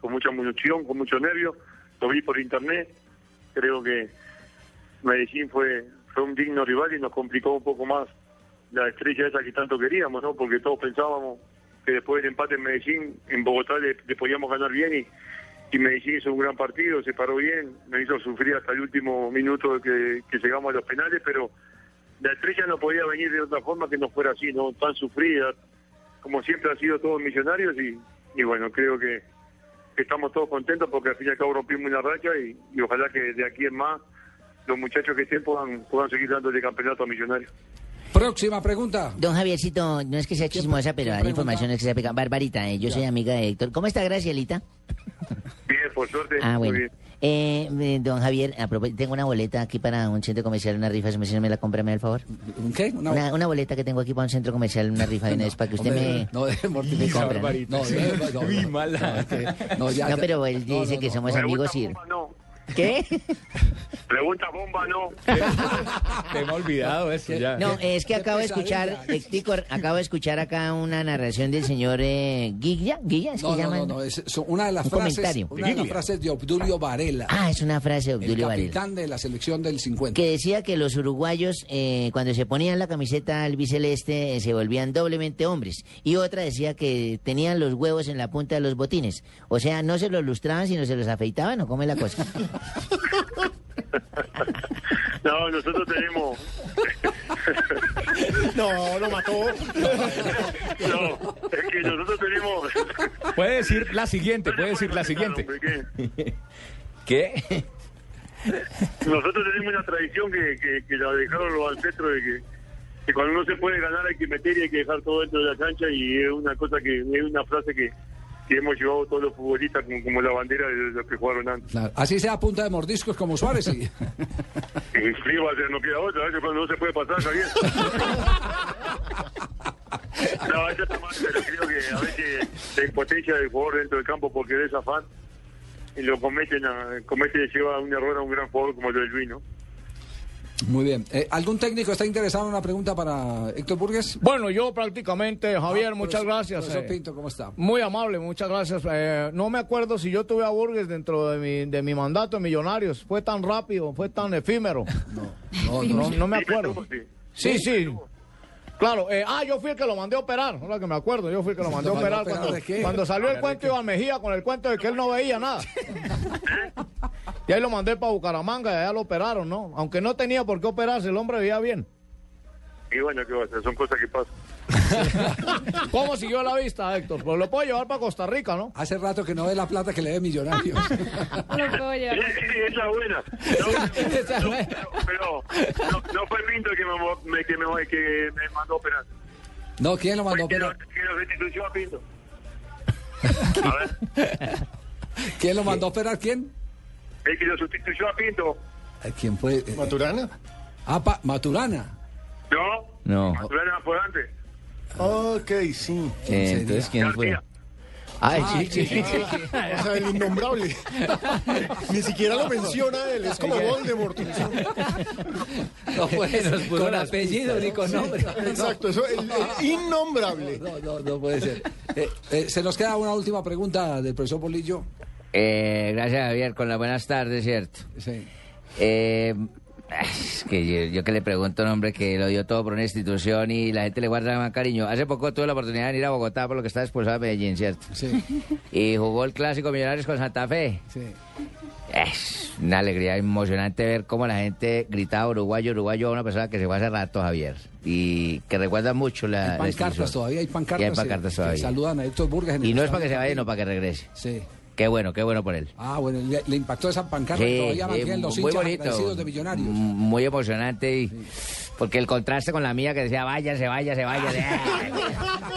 con mucha munición, con mucho nervio. Lo vi por internet. Creo que Medellín fue fue un digno rival y nos complicó un poco más la estrella esa que tanto queríamos, ¿no? Porque todos pensábamos que después del empate en Medellín, en Bogotá le, podíamos ganar bien y, y Medellín hizo un gran partido, se paró bien, nos hizo sufrir hasta el último minuto que, que llegamos a los penales, pero la estrella no podía venir de otra forma que no fuera así, no tan sufrida, como siempre han sido todos millonarios y, y bueno, creo que, que estamos todos contentos porque al fin y al cabo rompimos una racha y, y ojalá que de aquí en más los muchachos que estén puedan, puedan seguir dándole campeonato a millonarios. Próxima pregunta. Don Javiercito, no es que sea chismosa, pero dar información es que sea pega- Barbarita, eh, yo soy amiga de Héctor. ¿Cómo está Gracielita? Bien, por suerte. Ah, muy bueno. bien. Eh, eh, don Javier, a tengo una boleta aquí para un centro comercial, una rifa, si me la compra, me da el favor. ¿Qué? Una, una boleta que tengo aquí para un centro comercial, una rifa de para que usted hombre, me... no, de me compre, ¿no? Barbarita. No, no, no, mala. no, no, ya- No, pero él no, dice no, que no. somos Pregunta amigos y... bomba, no. ¿Qué? Pregunta bomba, no. Tengo olvidado eso ya. No, es que acabo de escuchar, eh, Tico, acabo de escuchar acá una narración del señor eh, Guilla, Guilla, es que No, no, llaman. no, no, es, es una de las Un frases, comentario. una de las frases de Obdulio Varela, Ah, es una frase de el Obdulio Varela. capitán de la selección del 50. Que decía que los uruguayos, eh, cuando se ponían la camiseta albiceleste, eh, se volvían doblemente hombres. Y otra decía que tenían los huevos en la punta de los botines. O sea, no se los lustraban, sino se los afeitaban, ¿o cómo es la cosa? No, nosotros tenemos. No, lo mató. No, es que nosotros tenemos. Puede decir la siguiente, puede decir la siguiente. ¿Qué? Nosotros tenemos una tradición que, que, que la dejaron los ancestros de que, que cuando no se puede ganar hay que meter y hay que dejar todo dentro de la cancha y es una cosa que es una frase que, que hemos llevado todos los futbolistas como, como la bandera de los que jugaron antes. Claro, Así sea a punta de mordiscos como Suárez. Y... Y frío va a ser, no queda otra, a veces cuando no se puede pasar, Javier. No, está mal, pero creo que a veces la impotencia del jugador dentro del campo porque de esa afán y lo cometen, a, comete y lleva un error a un gran jugador como el de Luis, ¿no? Muy bien. Eh, ¿Algún técnico está interesado en una pregunta para Héctor Burgues? Bueno, yo prácticamente, Javier, Ah, muchas profesor- gracias. profesor eh. Pinto, ¿cómo está? Muy amable, muchas gracias. Eh, no me acuerdo si yo tuve a Burgues dentro de mi, de mi mandato en Millonarios. Fue tan rápido, fue tan efímero. No, no, no me acuerdo. Sí, sí. Claro, eh, ah, yo fui el que lo mandé a operar, ahora que me acuerdo, yo fui el que lo mandé a ¿Lo mandó a operar operar cuando, salió el ¿De cuento Iván Mejía con el cuento de que él no veía nada. Y ahí lo mandé para Bucaramanga y allá lo operaron, ¿no? Aunque no tenía por qué operarse, el hombre veía bien. Y bueno, ¿qué va a hacer? Son cosas que pasan. ¿Cómo siguió la vista, Héctor? Pues lo puedo llevar para Costa Rica, ¿no? Hace rato que no ve la plata que le dé Millonarios. Esa buena. No, no, pero no, no fue Pinto que me, que me, que me mandó a operar. no, ¿quién lo mandó a ¿Quién lo, operar? quién lo restituyó a Pinto? ¿Quién lo mandó a operar? ¿Quién? El que lo sustituyó a Pinto. Eh, ¿Quién fue? ¿Maturana? Ah, pa- Maturana. ¿No? No. Maturana fue antes. Ok, sí. Eh, entonces, ¿quién fue? Ay, Ah, sí, sí. O sea, el innombrable. Ni siquiera lo menciona él, es como Voldemort. No, Nos puso con apellido ni con nombre. Exacto, eso, el, el innombrable. No, no, no puede ser. Eh, eh, se nos queda una última pregunta del profesor Bolillo. Eh, gracias, Javier, con las buenas tardes, ¿cierto? Sí. Es que yo, yo que le pregunto a un hombre que lo dio todo por una institución y la gente le guarda más cariño. Hace poco tuve la oportunidad de ir a Bogotá por lo que está expulsado de Medellín, ¿cierto? Sí. Y jugó el clásico Millonarios con Santa Fe. Sí. Es una alegría emocionante ver cómo la gente gritaba uruguayo, uruguayo a una persona que se fue hace rato, Javier. Y que recuerda mucho la, Hay pancartas todavía, hay pancartas. Y hay pancartas que todavía. Saludan a Héctor Burgas. en el Y no es para que se vaya, no para que regrese. Sí. Qué bueno, qué bueno por él. Ah, bueno, le, le impactó esa pancarta Sí, todavía sí, mantienen los hinchas bonito. agradecidos de Millonarios. Muy emocionante y porque el contraste con la mía que decía váyase, váyase, váyase.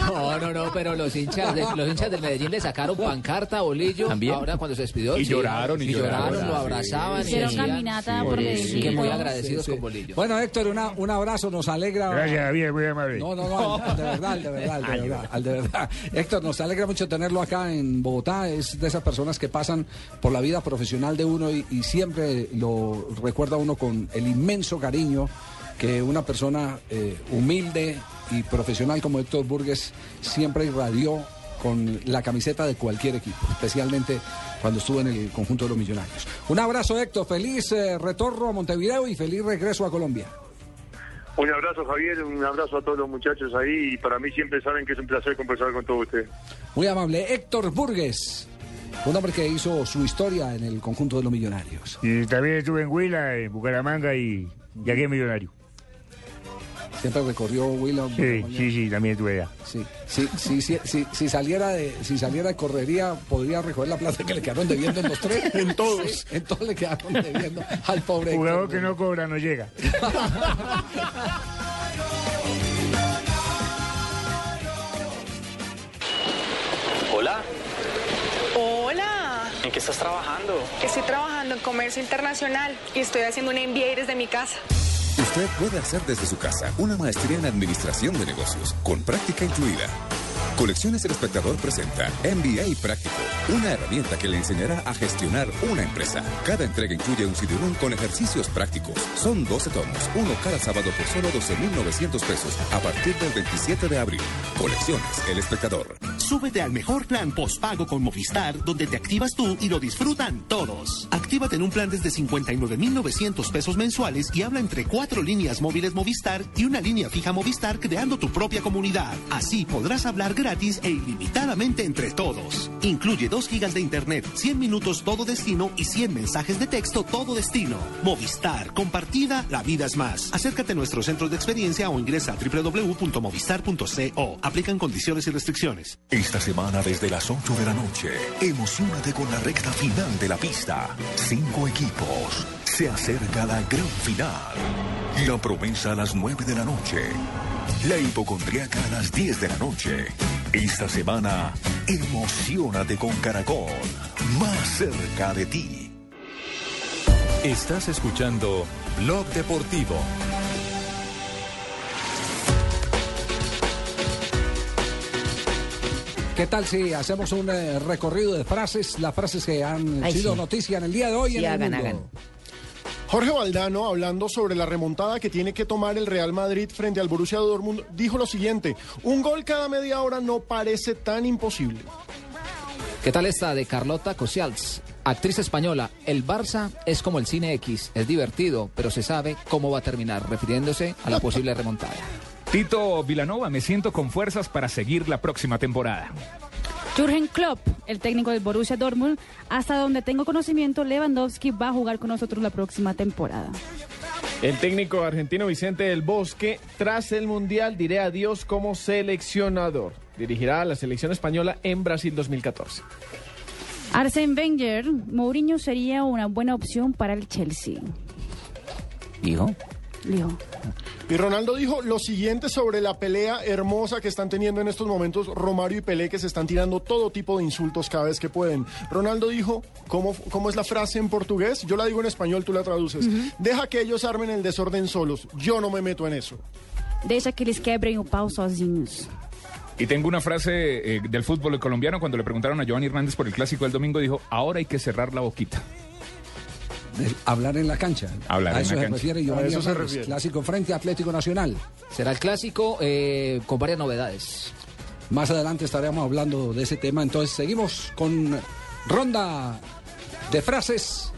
No, no, no, pero los hinchas, de- los hinchas del Medellín le sacaron pancarta a Bolillo. ¿También? Ahora cuando se despidió. Y sí, lloraron, y lloraron. lo abrazaban. y Hicieron caminata por Medellín. Que muy agradecidos Sí, sí. con Bolillo. Bueno, Héctor, una, un abrazo, nos alegra. Gracias, Javier, muy amable. No, no, no, al- al de verdad, al de verdad, al de verdad, al de verdad. Héctor, nos alegra mucho tenerlo acá en Bogotá. Es de esas personas que pasan por la vida profesional de uno y, y siempre lo recuerda uno con el inmenso cariño que una persona eh, humilde y profesional como Héctor Burgues siempre irradió con la camiseta de cualquier equipo, especialmente cuando estuvo en el conjunto de los millonarios. Un abrazo, Héctor. Feliz eh, retorno a Montevideo y feliz regreso a Colombia. Un abrazo, Javier, un abrazo a todos los muchachos ahí y para mí siempre saben que es un placer conversar con todos ustedes. Muy amable. Héctor Burgues, un hombre que hizo su historia en el conjunto de los millonarios. Y también estuve en Huila, en Bucaramanga y, y aquí en Millonario. Siempre recorrió Willow. Sí, sí, sí, también estuve allá. Sí, sí, sí, sí, sí, si saliera de, si saliera de correría, podría recoger la plata que le quedaron debiendo en los tres. en todos. en todos le quedaron debiendo al pobre. Jugador Héctor que no cobra no llega. Hola, Hola, ¿en qué estás trabajando? estoy trabajando en comercio internacional y estoy haciendo un MBA desde mi casa. Usted puede hacer desde su casa una maestría en administración de negocios, con práctica incluida. Colecciones El Espectador presenta MBA Práctico, una herramienta que le enseñará a gestionar una empresa. Cada entrega incluye un CD-ROOM con ejercicios prácticos. Son 12 tomos, uno cada sábado por solo 12.900 pesos a partir del 27 de abril. Colecciones El Espectador. Súbete al mejor plan postpago con Movistar, donde te activas tú y lo disfrutan todos. Actívate en un plan desde 59,900 pesos mensuales y habla entre cuatro líneas móviles Movistar y una línea fija Movistar creando tu propia comunidad. Así podrás hablar gratis e ilimitadamente entre todos. Incluye 2 gigas de internet, 100 minutos todo destino y 100 mensajes de texto todo destino. Movistar, compartida, la vida es más. Acércate a nuestros centros de experiencia o ingresa a www.movistar.co. Aplican condiciones y restricciones. Esta semana desde las 8 de la noche, emocionate con la recta final de la pista. Cinco equipos. Se acerca la gran final. La promesa a las 9 de la noche. La hipocondriaca a las 10 de la noche. Esta semana, emocionate con Caracol. Más cerca de ti. Estás escuchando Blog Deportivo. ¿Qué tal si hacemos un eh, recorrido de frases, las frases que han Ay, sido sí. noticia en el día de hoy Sí, en el hagan, mundo? hagan. Jorge Valdano, hablando sobre la remontada que tiene que tomar el Real Madrid frente al Borussia Dortmund, dijo lo siguiente: un gol cada media hora no parece tan imposible. ¿Qué tal esta de Carlota Cosials? Actriz española, el Barça es como el cine X, es divertido, pero se sabe cómo va a terminar, refiriéndose a la posible remontada. Tito Vilanova, me siento con fuerzas para seguir la próxima temporada. Jürgen Klopp, el técnico del Borussia Dortmund, hasta donde tengo conocimiento, Lewandowski va a jugar con nosotros la próxima temporada. El técnico argentino Vicente del Bosque, tras el Mundial, diré adiós como seleccionador. Dirigirá a la selección española en Brasil 2014. Arsene Wenger, Mourinho sería una buena opción para el Chelsea. ¿Dijo? Y Ronaldo dijo lo siguiente sobre la pelea hermosa que están teniendo en estos momentos Romario y Pelé, que se están tirando todo tipo de insultos cada vez que pueden. Ronaldo dijo, ¿cómo, cómo es la frase en portugués? Yo la digo en español, tú la traduces. Deja que ellos armen el desorden solos, yo no me meto en eso. Deixa que eles quebrem o pau sozinhos. Y tengo una frase eh, del fútbol colombiano cuando le preguntaron a Giovanni Hernández por el clásico del domingo, dijo, ahora hay que cerrar la boquita. Hablar en la cancha. Hablar a en eso la se cancha. refiere A Giovanni eso se refiere. Clásico frente a Atlético Nacional. Será el clásico eh, con varias novedades. Más adelante estaremos hablando de ese tema. Entonces seguimos con ronda de frases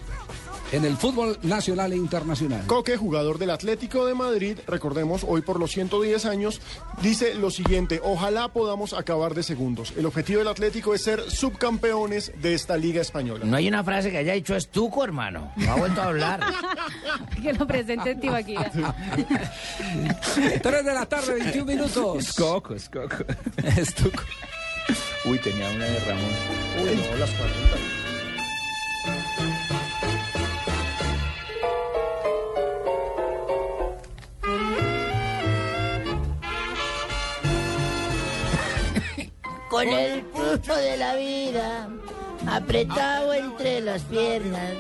en el fútbol nacional e internacional. Coque, jugador del Atlético de Madrid, recordemos, hoy por los 110 años, dice lo siguiente, ojalá podamos acabar de segundos. El objetivo del Atlético es ser subcampeones de esta liga española. No hay una frase que haya dicho estuco, hermano. No ha vuelto a hablar. que lo presente en Tibaquira. 3 de la tarde, 21 minutos. Coco, es coco. Estuco. Uy, tenía una de Ramón. Uy, no, las 40. Con el pulso de la vida apretado entre las piernas.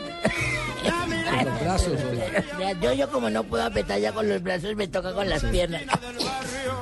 los brazos, Yo, yo como no puedo apretar ya con los brazos, me toca con las piernas.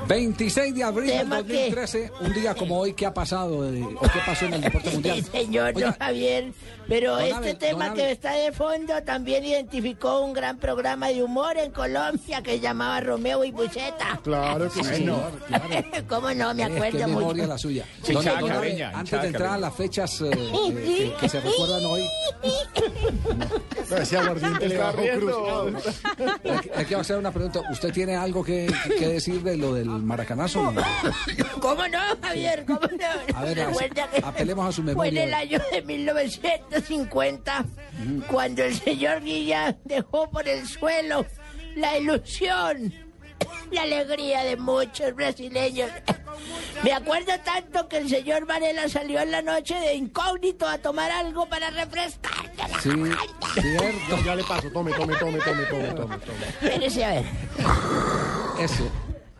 26 de abril del ¿Tema qué? 2013, un día como hoy, ¿qué ha pasado o qué pasó en el deporte mundial? Sí, señor Javier. Pero Don este Abel, tema que está de fondo también identificó un gran programa de humor en Colombia que se llamaba Romeo y Buceta. Claro que sí. señor, ¿Cómo no? Me Eh, acuerdo qué mucho. memoria la suya. Sí, Don- chaca, don Abel, antes chaca, de entrar a las fechas eh, eh, que, que se recuerdan hoy, Ese aguardiente le bajó cruz. le quiero hacer una pregunta. ¿Usted tiene algo que, que decir de lo del maracanazo? no? ¿Cómo no, Javier? ¿Cómo no? A ver, que apelemos a su Fue en memoria. el año de 1950 cuando el señor Guilla dejó por el suelo la ilusión, la alegría de muchos brasileños. Me acuerdo tanto que el señor Varela salió en la noche de incógnito a tomar algo para refrescar. Sí, cierto. Ya le paso, tome, tome, tome, tome, tome, tome. tome. Espérese a ver. Eso.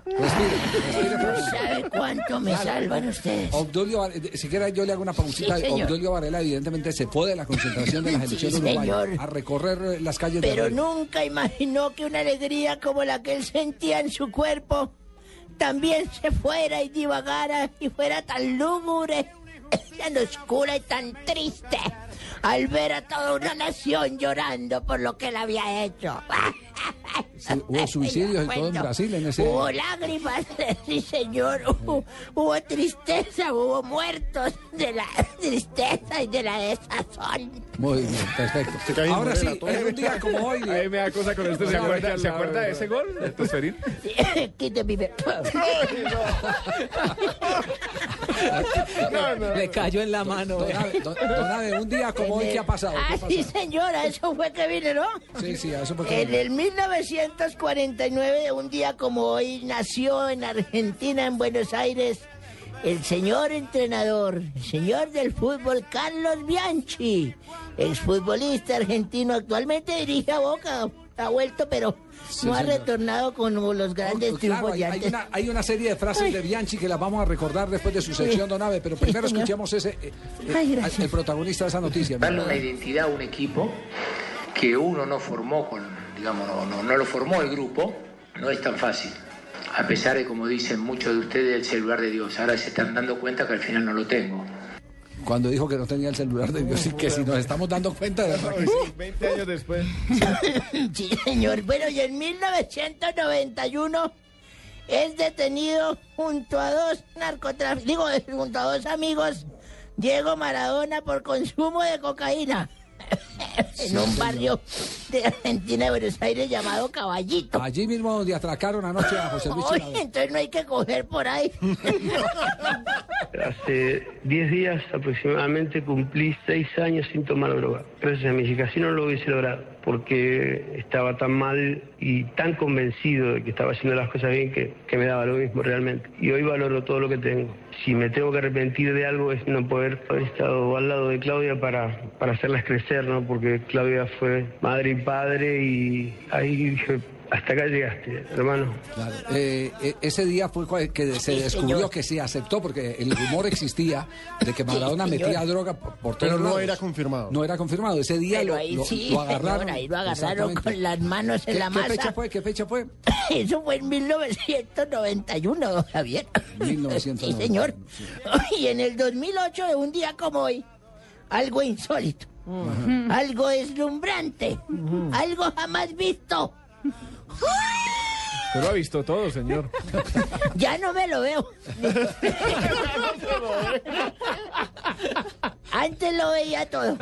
Respire, respire. profesor. ¿Sabe cuánto me salvan ustedes? Obdulio, Var- eh, si quiera yo le hago una pausita. Sí, señor. Obdulio Varela evidentemente se fue de la concentración de la Sí, selección señor. uruguaya a recorrer eh, las calles de Pero nunca imaginó que una alegría como la que él sentía en su cuerpo también se fuera y divagara y fuera tan lúgubre, tan oscura y tan triste al ver a toda una nación llorando por lo que él había hecho. Sí, hubo suicidios y todo en. Brasil en ese Hubo lágrimas, sí señor, hubo, hubo tristeza, hubo muertos de la tristeza y de la desazón. Muy bien, perfecto. Ahora sí, en un día como hoy. Ahí me da cosa con este ¿Se acuerda, ¿se acuerda de ¿no? ese gol? de Tosferín? Quite mi be- Le cayó en la mano. Don Abe, don- don Abe, un día como hoy, ¿qué ha pasado? ¿Qué Ah, sí, señora, eso fue que vine, ¿no? Sí, sí, eso fue que En el 1949, un día como hoy, nació en Argentina, en Buenos Aires, el señor entrenador, el señor del fútbol, Carlos Bianchi, exfutbolista argentino, actualmente dirige a Boca, ha vuelto, pero Sí, no ha señor. retornado con los grandes Oh, claro, triunfos hay, una, hay una serie de frases Ay. de Bianchi que las vamos a recordar después de su sección, don Ave, pero primero señor. escuchemos ese, eh, eh, Ay, el protagonista de esa noticia. darle una identidad a un equipo que uno no formó con, digamos, no, no, no lo formó el grupo, no es tan fácil. A pesar de, como dicen muchos de ustedes, el celular de Dios. Ahora se están dando cuenta que al final no lo tengo. Cuando dijo que no tenía el celular de Dios y que si nos estamos dando cuenta de verdad que sí. 20 años después. Sí, señor. Bueno, y en 1991 es detenido junto a dos narcotraficantes, digo, junto a dos amigos, Diego Maradona por consumo de cocaína. En un barrio de Argentina, de Buenos Aires, llamado Caballito. Allí mismo donde atracaron anoche a José Luis Oye, entonces no hay que coger por ahí. Hace 10 días aproximadamente cumplí 6 años sin tomar droga. Gracias a mi hija, si no lo hubiese logrado, porque estaba tan mal y tan convencido de que estaba haciendo las cosas bien que, que me daba lo mismo realmente. Y hoy valoro todo lo que tengo. Si me tengo que arrepentir de algo es no poder haber estado al lado de Claudia para, para hacerlas crecer, ¿no? Porque Claudia fue madre y padre y ahí dije, hasta acá llegaste, hermano. Claro. Eh, eh, ese día fue que se Sí, descubrió que se aceptó, porque el rumor existía de que Maradona Sí, metía droga por, todos Pero no lados. era confirmado. No era confirmado. Ese día Pero lo, ahí lo- sí, lo agarraron. señor, ahí lo agarraron Exactamente. con las manos en ¿Qué- la qué masa. fecha fue? ¿Qué fecha fue? Eso fue en 1991, don Javier. 1991, Sí, señor. Y en el 2008, de un día como hoy, algo insólito, algo deslumbrante, algo jamás visto. Pero ha visto todo, señor. Ya no me lo veo. Antes lo veía todo.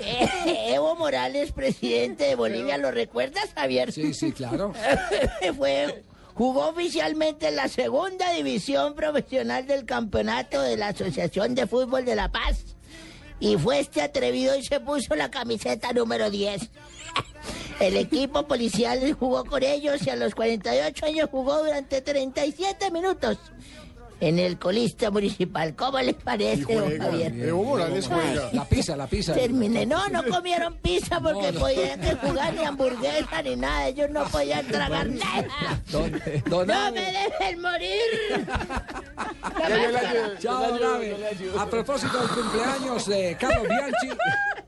Evo Morales, presidente de Bolivia, ¿lo recuerdas, Javier? Sí, sí, claro. Fue, jugó oficialmente en la segunda división profesional del campeonato de la Asociación de Fútbol de La Paz. Y fue este atrevido y se puso la camiseta número 10. El equipo policial jugó con ellos y a los 48 años jugó durante 37 minutos en el colista municipal. ¿Cómo les parece, don Javier? Evo Morales juega. La pizza, la pizza. Terminé. No, no comieron pizza porque No, no. podían jugar ni hamburguesa ni nada. Ellos no podían tragar nada. Don, don ¡No me dejen morir! Chao. A propósito del cumpleaños de Carlos Bianchi,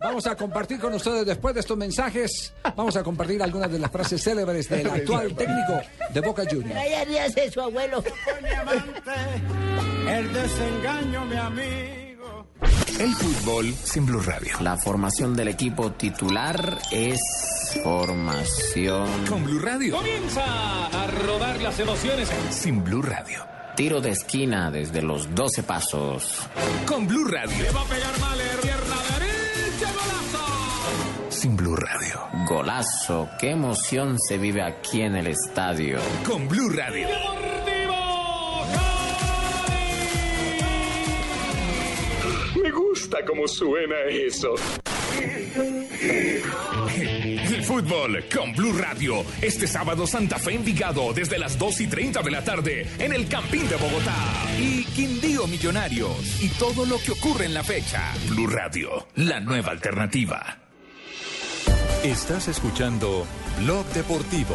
vamos a compartir con ustedes después de estos mensajes, vamos a compartir algunas de las frases célebres del actual técnico de Boca Juniors. Ríase de su abuelo. El desengaño, mi amigo. El fútbol sin Blue Radio. La formación del equipo titular es formación. Con Blue Radio. Comienza a rodar las emociones. Sin Blue Radio. Tiro de esquina desde los 12 pasos. Con Blue Radio. va a pegar mal, Golazo, qué emoción se vive aquí en el estadio. Con Blue Radio. Me gusta cómo suena eso. El fútbol con Blue Radio. Este sábado Santa Fe Envigado desde las 2 y 30 de la tarde en el Campín de Bogotá. Y Quindío Millonarios. Y todo lo que ocurre en la fecha. Blue Radio, la nueva alternativa. Estás escuchando Blog Deportivo.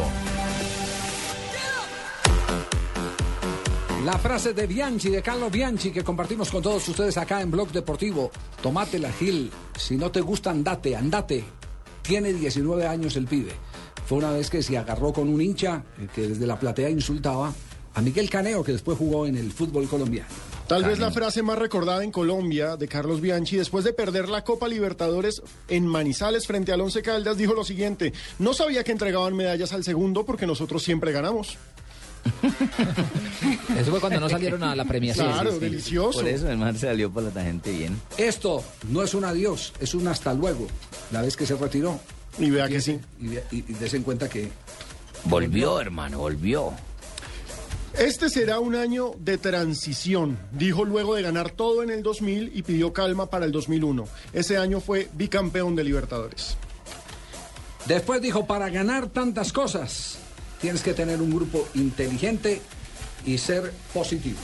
La frase de Bianchi, de Carlos Bianchi, que compartimos con todos ustedes acá en Blog Deportivo. Tomate la Gil. Si no te gusta, andate, andate. Tiene 19 años el pibe. Fue una vez que se agarró con un hincha que desde la platea insultaba a Miguel Caneo, que después jugó en el fútbol colombiano. Tal vez la frase más recordada en Colombia de Carlos Bianchi, después de perder la Copa Libertadores en Manizales frente al Once Caldas, dijo lo siguiente: No sabía que entregaban medallas al segundo porque nosotros siempre ganamos. Eso fue cuando no salieron a la premiación. Claro, delicioso. Por eso el salió por la tangente bien. Esto no es un adiós, es un hasta luego. La vez que se retiró. Y vea que sí. Y, y, y des en cuenta que Volvió, hermano, volvió. Este será un año de transición, dijo luego de ganar todo en el 2000 y pidió calma para el 2001. Ese año fue bicampeón de Libertadores. Después dijo, para ganar tantas cosas, tienes que tener un grupo inteligente y ser positivo.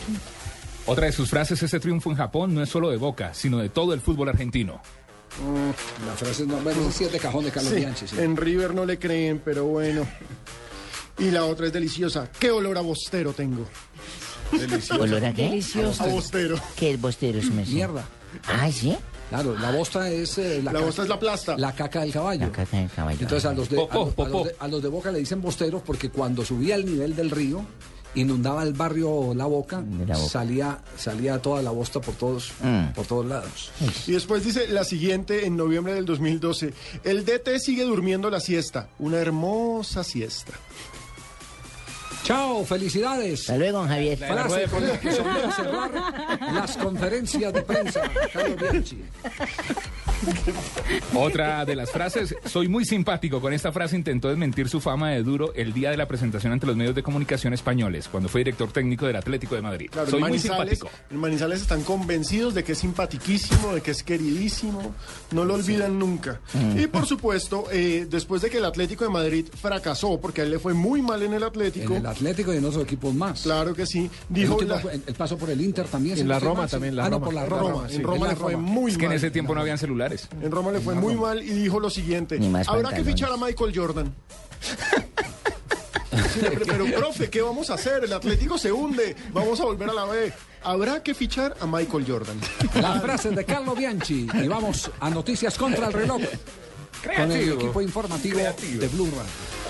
Otra de sus frases, ese triunfo en Japón no es solo de Boca, sino de todo el fútbol argentino. La frase no, bueno, ese sí es de cajón de Carlos Sí, Bianchi. sí. En River no le creen, pero bueno. Y la otra es deliciosa. ¿Qué olor a bostero tengo? Delicioso. ¿Olor a qué? A bostero. ¿Qué es bostero? Mierda. Ah, ¿sí? Claro, la bosta es eh, La caca- bosta es la plasta. La caca del caballo. La caca del caballo. Entonces a los, de, Popó, a, los- a popó. los de, a los de Boca le dicen bosteros porque cuando subía el nivel del río, inundaba el barrio La Boca, La Boca. salía salía toda la bosta por todos Mm. por todos lados. Y después dice la siguiente en noviembre del 2012. El DT sigue durmiendo la siesta. Una hermosa siesta. Chao, felicidades. Hasta luego, Javier. Frase con la que solía cerrar las conferencias de prensa. Carlos Bianchi. Otra de las frases, soy muy simpático. Con esta frase intentó desmentir su fama de duro el día de la presentación ante los medios de comunicación españoles, cuando fue director técnico del Atlético de Madrid. Claro, soy muy Manizales, simpático. en Manizales están convencidos de que es simpatiquísimo, de que es queridísimo, no lo olvidan nunca. Mm. Y por supuesto, eh, después de que el Atlético de Madrid fracasó, porque a él le fue muy mal en el Atlético, En el Atlético y en otros equipos más. claro que sí, dijo la- el, el paso por el Inter también. En no la Roma mal, también, la ah, no, Roma. por la La Roma. Roma, sí, en Roma le fue muy Es que en mal. ese tiempo no habían celulares. En Roma le fue muy mal y dijo lo siguiente, habrá que fichar a Michael Jordan. Sí, pero, profe, ¿qué vamos a hacer? El Atlético se hunde, vamos a volver a la B. Habrá que fichar a Michael Jordan. Las frases de Carlos Bianchi. Y vamos a noticias contra el reloj. Con el Creativo. equipo informativo de Blue Radio.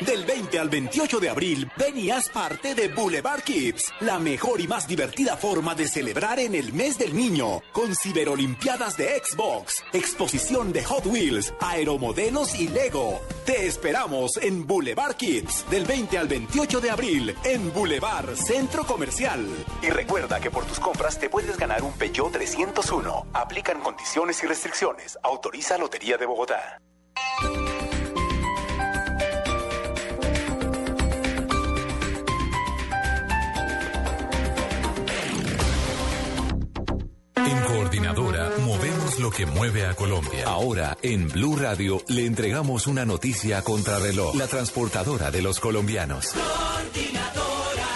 Del 20 al 28 de abril, ven y haz parte de Boulevard Kids, la mejor y más divertida forma de celebrar en el mes del niño, con ciberolimpiadas de Xbox, exposición de Hot Wheels, aeromodelos y Lego. Te esperamos en Boulevard Kids, del 20 al 28 de abril, en Boulevard Centro Comercial. Y recuerda que por tus compras te puedes ganar un Peugeot 301. Aplican condiciones y restricciones. Autoriza Lotería de Bogotá. En Coordinadora movemos lo que mueve a Colombia. Ahora, en Blue Radio, le entregamos una noticia a contrarreloj. La transportadora de los colombianos. Coordinadora,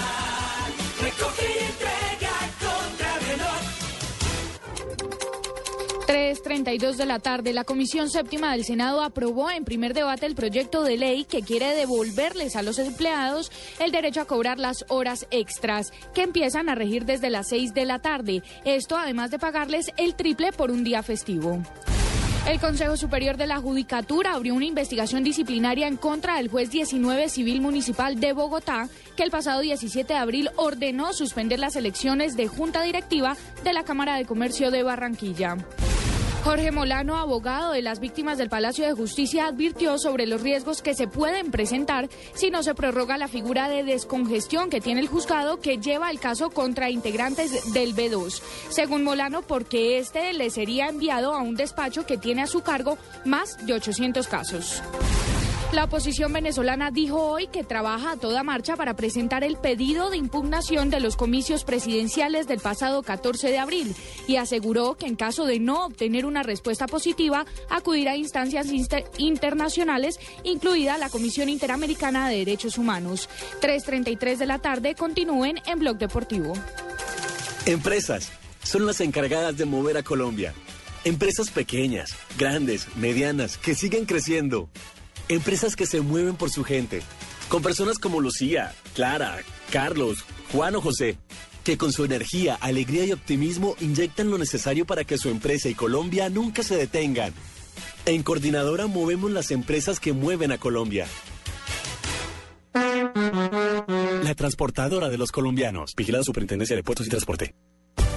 3.32 de la tarde, la Comisión Séptima del Senado aprobó en primer debate el proyecto de ley que quiere devolverles a los empleados el derecho a cobrar las horas extras, que empiezan a regir desde las 6 de la tarde. Esto además de pagarles el triple por un día festivo. El Consejo Superior de la Judicatura abrió una investigación disciplinaria en contra del juez 19 civil municipal de Bogotá, que el pasado 17 de abril ordenó suspender las elecciones de junta directiva de la Cámara de Comercio de Barranquilla. Jorge Molano, abogado de las víctimas del Palacio de Justicia, advirtió sobre los riesgos que se pueden presentar si no se prorroga la figura de descongestión que tiene el juzgado que lleva el caso contra integrantes del B2. Según Molano, porque este le sería enviado a un despacho que tiene a su cargo más de 800 casos. La oposición venezolana dijo hoy que trabaja a toda marcha para presentar el pedido de impugnación de los comicios presidenciales del pasado 14 de abril y aseguró que en caso de no obtener una respuesta positiva acudirá a instancias inter- internacionales, incluida la Comisión Interamericana de Derechos Humanos. 3.33 de la tarde continúen en Blog Deportivo. Empresas son las encargadas de mover a Colombia. Empresas pequeñas, grandes, medianas, que siguen creciendo. Empresas que se mueven por su gente. Con personas como Lucía, Clara, Carlos, Juan o José, que con su energía, alegría y optimismo inyectan lo necesario para que su empresa y Colombia nunca se detengan. En Coordinadora movemos las empresas que mueven a Colombia. La transportadora de los colombianos. Vigilada Superintendencia de Puertos y Transporte.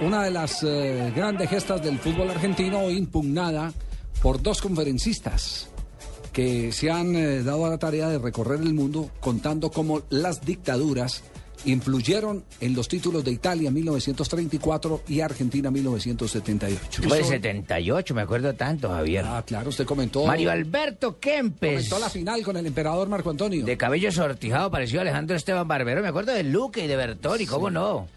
una de las eh, grandes gestas del fútbol argentino impugnada por dos conferencistas que se han eh, dado a la tarea de recorrer el mundo contando cómo las dictaduras influyeron en los títulos de Italia 1934 y Argentina 1978. Fue el 78, me acuerdo tanto, Javier. Ah, claro, usted comentó. Mario Alberto Kempes. Comentó la final con el emperador Marco Antonio. De cabello sortijado, parecido a Alejandro Esteban Barbero. Me acuerdo de Luque y de Bertoni, ¿cómo no?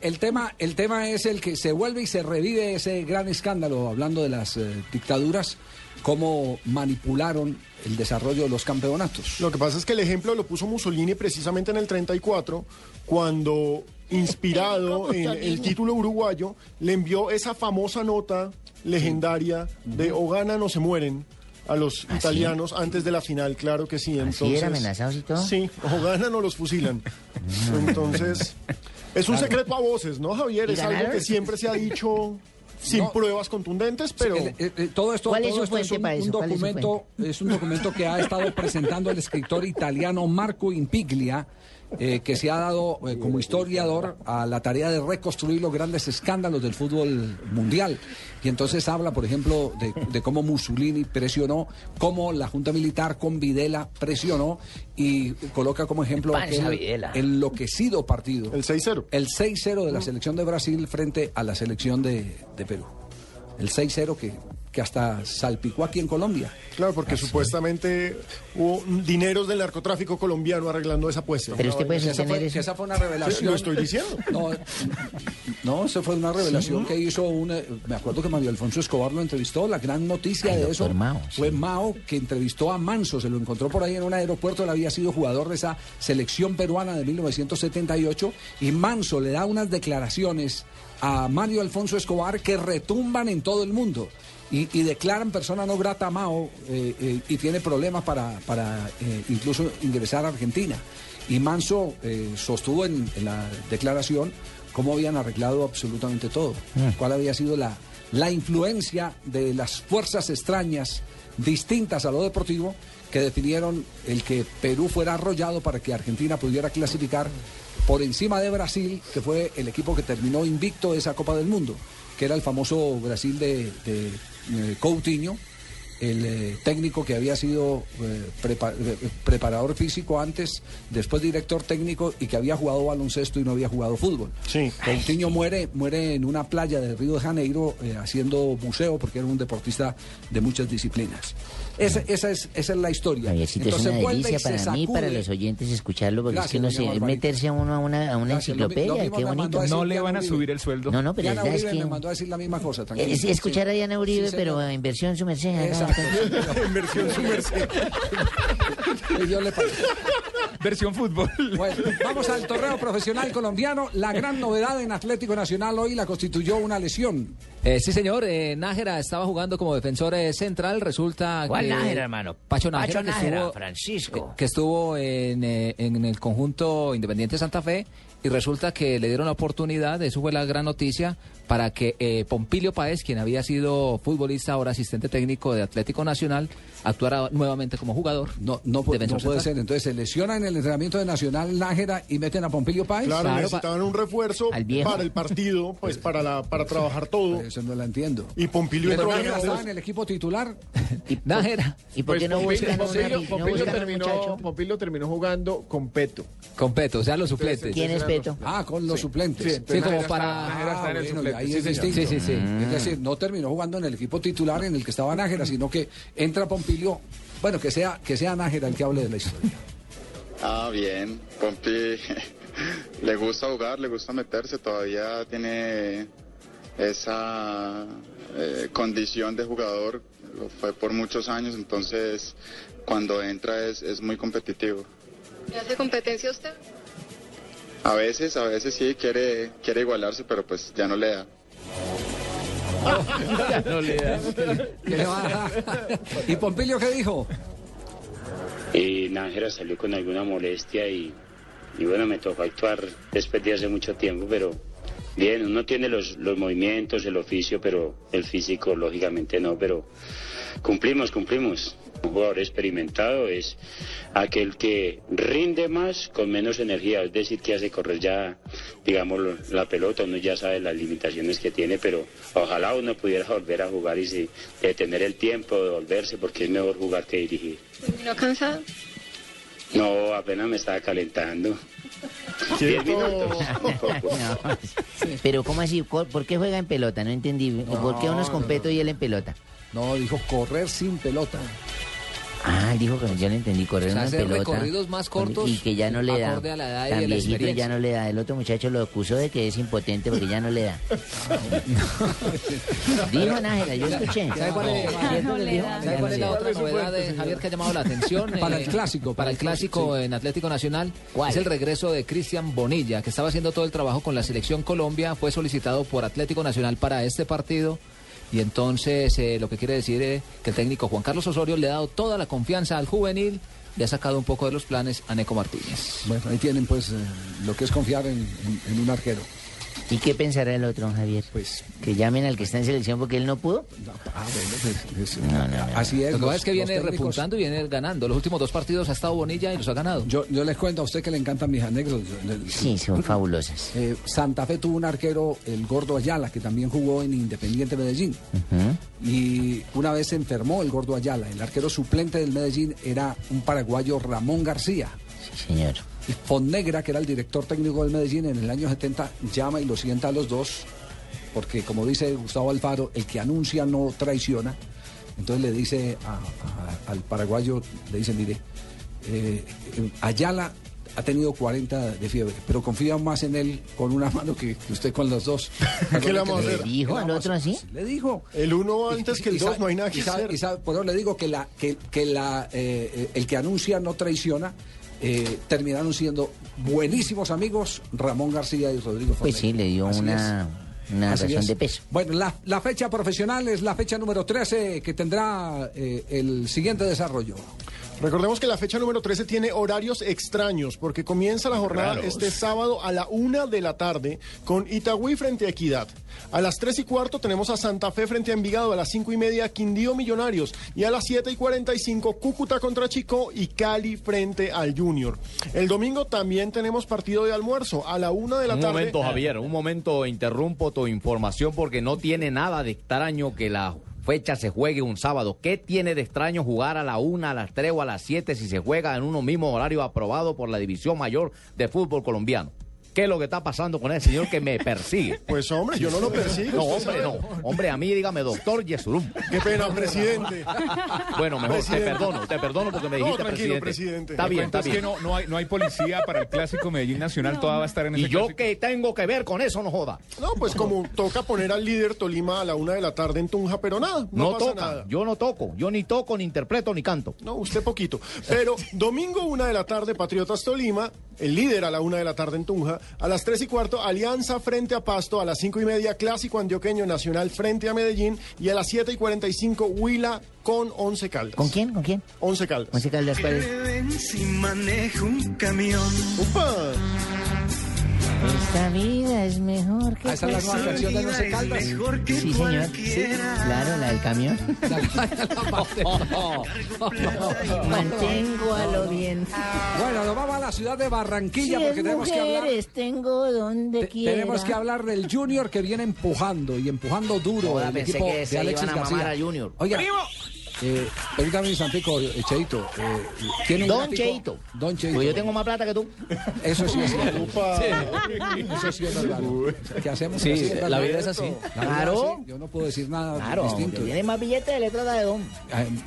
El tema, el tema es el que se vuelve y se revive ese gran escándalo, hablando de las eh, dictaduras, cómo manipularon el desarrollo de los campeonatos. Lo que pasa es que el ejemplo lo puso Mussolini precisamente en el 34, cuando, inspirado en el título uruguayo, le envió esa famosa nota legendaria de o ganan o se mueren a los ¿Ah, italianos antes de la final, claro que sí. Entonces, ¿Así era amenazados y todo? Sí, o ganan o los fusilan. Entonces, es un secreto a voces, ¿no, Javier? ¿Y Es algo que siempre se ha dicho sin No. pruebas contundentes, pero... Eh, eh, todo esto, ¿Cuál es todo su esto es fuente un, para un eso? ¿Cuál es su documento, es un documento que ha estado presentando el escritor italiano Marco Impiglia, eh, que se ha dado eh, como historiador a la tarea de reconstruir los grandes escándalos del fútbol mundial. Y entonces habla, por ejemplo, de, de cómo Mussolini presionó, cómo la Junta Militar con Videla presionó y coloca como ejemplo Videla. enloquecido partido. El 6-0. El 6-0 de la selección de Brasil frente a la selección de, de Perú. El 6-0 que, que hasta salpicó aquí en Colombia. Claro, porque supuestamente hubo dineros del narcotráfico colombiano arreglando esa apuesta. Pero usted puede Que esa, sostener fue, eso. esa fue una revelación. Sí, lo estoy diciendo. No, no, eso fue una revelación que hizo una. Me acuerdo que Mario Alfonso Escobar lo entrevistó. La gran noticia Ay, de eso Mao, fue Mao, que entrevistó a Manso. Se lo encontró por ahí en un aeropuerto. Él había sido jugador de esa selección peruana de 1978. Y Manso le da unas declaraciones a Mario Alfonso Escobar que retumban en todo el mundo. Y, y declaran persona no grata a Mao eh, eh, y tiene problemas para, para eh, incluso ingresar a Argentina. Y Manso sostuvo en, en la declaración cómo habían arreglado absolutamente todo, cuál había sido la, la influencia de las fuerzas extrañas distintas a lo deportivo que definieron el que Perú fuera arrollado para que Argentina pudiera clasificar por encima de Brasil, que fue el equipo que terminó invicto de esa Copa del Mundo, que era el famoso Brasil de, de, Coutinho, el eh, técnico que había sido eh, prepa- eh, preparador físico antes, después director técnico y que había jugado baloncesto y no había jugado fútbol. Sí. Coutinho muere, muere en una playa de Río de Janeiro eh, haciendo buceo porque era un deportista de muchas disciplinas. Esa, esa es, esa es la historia. Javiercito, es una delicia para mí y para los oyentes escucharlo, porque Gracias, es que no sé, Barbarita. meterse a uno a una, a una Gracias, lo lo enciclopedia, mismo qué bonito. No le van a subir el sueldo. No, no, pero Diana es verdad, Uribe es que... me mandó a decir la misma cosa. tranquilo. Es, escuchar a Diana Uribe, Sí, pero en versión su merced. Inversión su merced. Y yo le pagué. Versión fútbol. Bueno, vamos al torneo profesional colombiano. La gran novedad en Atlético Nacional hoy la constituyó una lesión. Eh, sí, señor. eh, Nájera estaba jugando como defensor eh, central. Resulta ¿Cuál que... Nájera, hermano? Pacho Nájera, Pacho que Nájera, estuvo- Francisco. que estuvo en, eh, en el conjunto Independiente Santa Fe y resulta que le dieron la oportunidad, eso fue la gran noticia, para que eh, Pompilio Páez, quien había sido futbolista, ahora asistente técnico de Atlético Nacional, actuara nuevamente como jugador. No, no, no puede central. ser. Entonces se lesiona en el entrenamiento de Nacional Nájera y meten a Pompilio Páez. Claro, Claro, necesitaban un refuerzo para el partido, pues para la para trabajar todo. Eso no la entiendo. Y Pompilio Pero Nájera estaba en el equipo titular. Nájera, ¿Y por qué no Pues buscan Pompilio, terminó? Pompilio terminó jugando con Peto. con Peto, o sea, los suplentes. ¿Quién es Peto? Ah, con los suplentes. Sí, Sí, como para... está- bueno, ahí sí, es distinto. Sí, sí, sí. Es decir, no terminó jugando en el equipo titular en el que estaba Nájera, sino que entra Pompilio. Bueno, que sea, que sea Nájera el que hable de la historia. Ah, bien. Pompi le gusta jugar, le gusta meterse, todavía tiene esa eh, condición de jugador, lo fue por muchos años, entonces cuando entra es, es muy competitivo. ¿Le hace competencia usted? A veces, a veces sí quiere, quiere igualarse, pero pues ya no le da. No le da. ¿Qué le va a dar? ¿Y Pompilio qué dijo? Y Nájera salió con alguna molestia y, y bueno, me tocó actuar después de hace mucho tiempo, pero bien, uno tiene los, los movimientos, el oficio, pero el físico lógicamente no, pero cumplimos, cumplimos. Un jugador experimentado es aquel que rinde más con menos energía, es decir, que hace correr ya, digamos, la pelota, uno ya sabe las limitaciones que tiene, pero ojalá uno pudiera volver a jugar y sí, de tener el tiempo de volverse, porque es mejor jugar que dirigir. ¿No cansado? No, apenas me estaba calentando. Diez minutos. un poco. No, Pero ¿cómo así? ¿Por qué juega en pelota? No entendí. ¿Por qué unos con peto y él en pelota? No, dijo correr sin pelota. Ah, él dijo que yo le entendí correr O sea, una hacer pelota. recorridos más cortos Y que ya no le da. acorde a la edad y Tan la viejito y experiencia. ya no le da. El otro muchacho lo acusó de que es impotente porque ya no le da. Dijo Nájera, yo escuché. ¿Sabe cuál es, ¿Cierto que dijo? ¿sabe cuál es la otra novedad de Javier que ha llamado la atención? Para Eh, el clásico, Para el clásico en Atlético Nacional. ¿Cuál? Es el regreso de Cristian Bonilla, que estaba haciendo todo el trabajo con la selección Colombia. Fue solicitado por Atlético Nacional para este partido. Y entonces eh, lo que quiere decir es que el técnico Juan Carlos Osorio le ha dado toda la confianza al juvenil. Le ha sacado un poco de los planes a Neco Martínez. Bueno, ahí tienen pues eh, lo que es confiar en, un arquero. ¿Y qué pensará el otro, Javier? Pues que llamen al que está en selección porque él no pudo. Ah, bueno, pues, es- No, no, no. así es. Lo que pasa es que viene técnicos- repuntando y viene ganando. Los últimos dos partidos ha estado Bonilla y los ha ganado. Yo, yo les cuento a usted que le encantan mis anécdotas. Sí, son fabulosas. Eh, Santa Fe tuvo un arquero, el Gordo Ayala, que también jugó en Independiente Medellín. Y una vez se enfermó el Gordo Ayala. El arquero suplente del Medellín era un paraguayo Ramón García. señor. Fonnegra, que era el director técnico del Medellín en el año 70, llama y lo sienta a los dos, porque como dice Gustavo Alfaro, el que anuncia no traiciona. Entonces le dice a- a- al paraguayo, le dice, mire, eh, eh, Ayala ha tenido 40 de fiebre, pero confía más en él con una mano que, que usted con los dos. ¿Qué le vamos a ¿Le hacer? dijo al otro así? Le dijo. El uno antes que el Y dos, no hay nada y que sabe- hacer. y sabe- por eso le digo que, la, que, que la, eh, el que anuncia no traiciona. Eh, terminaron siendo buenísimos amigos Ramón García y Rodrigo Pues sí, le dio Así una, una Así razón es. de peso. Bueno, la, la fecha profesional es la fecha número 13 que tendrá eh, el siguiente desarrollo. Recordemos que la fecha número 13 tiene horarios extraños porque comienza la jornada Raros. este sábado a la una de la tarde con Itagüí frente a Equidad. A las 3 y cuarto tenemos a Santa Fe frente a Envigado, a las 5 y media Quindío Millonarios y a las 7 y 45 Cúcuta contra Chico y Cali frente al Junior. El domingo también tenemos partido de almuerzo a la una de la Un tarde. momento, Javier, un momento, interrumpo tu información porque no tiene nada de extraño que la fecha se juegue un sábado. ¿Qué tiene de extraño jugar a la una, a las tres o a las siete si se juega en uno mismo horario aprobado por la División Mayor de Fútbol Colombiano? ¿Qué es lo que está pasando con ese señor que me persigue? Pues hombre, yo no lo persigo. No, hombre, no. Hombre, a mí dígame doctor Yesurum. Qué pena, presidente. Bueno, mejor Presidente. te perdono, te perdono porque me No, dijiste tranquilo, presidente. presidente. Está bien, está es bien. que no, no, hay, no hay policía para el clásico Medellín Nacional, toda va a estar en ese ¿Y yo clásico. qué tengo que ver con eso, no joda? No, pues como toca poner al líder Tolima a la una de la tarde en Tunja, pero nada, no, No, pasa toca, nada. yo no toco, yo ni toco, ni interpreto, ni canto. No, usted poquito. Pero domingo una de la tarde, Patriotas Tolima, el líder a la una de la tarde en Tunja, a las tres y cuarto, Alianza frente a Pasto, a las cinco y media, Clásico Antioqueño Nacional frente a Medellín, y a las siete y cuarenta y cinco, Huila con Once Caldas. ¿Con quién? ¿Con quién? Once Caldas. Once Caldas, ¿cuál es? Si manejo un camión. ¡Upa! Esta vida es mejor que Ah, esa es la nueva canción de No es caldas. mejor que Sí, señor. Sí, claro, la del camión. Mantengo a lo bien. Bueno, nos vamos a la ciudad de Barranquilla Si porque es tenemos que hablar. mujeres, tengo donde Te- quiera. Tenemos que hablar del Junior que viene empujando y empujando duro Joda, el pensé equipo que de se Alexis iban a García. mamar al Junior. Oiga, eh, permítame eh, Cheito. eh, ¿tiene un Don gráfico? Cheito. Don Cheito. Pues yo tengo más plata que tú. Eso sí es cierto. Eso sí es verdad. ¿Qué hacemos? Sí, Así es la vida es así. Claro. así. Yo no puedo decir nada Claro, distinto. tiene más billetes de letra de don.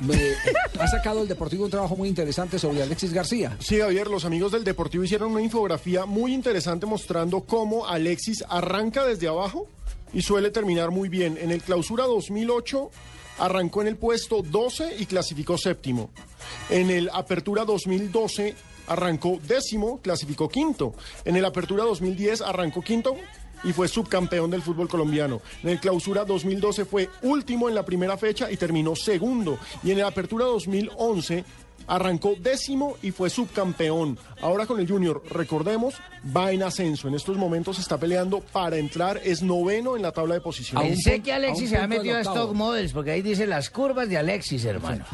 Me- ha sacado el Deportivo un trabajo muy interesante sobre Alexis García. Sí, Javier, los amigos del Deportivo hicieron una infografía muy interesante mostrando cómo Alexis arranca desde abajo y suele terminar muy bien. En el clausura 2008 arrancó en el puesto 12 y clasificó séptimo. En el apertura 2012 arrancó décimo, clasificó quinto. En el Apertura 2010 arrancó quinto y fue subcampeón del fútbol colombiano. En el Clausura 2012 fue último en la primera fecha y terminó segundo. Y en el Apertura 2011 arrancó décimo y fue subcampeón. Ahora con el Junior, recordemos, va en ascenso. En estos momentos está peleando para entrar, es noveno en la tabla de posiciones. Pensé que Alexis se ha metido a Stock Models, porque ahí dice las curvas de Alexis, hermano.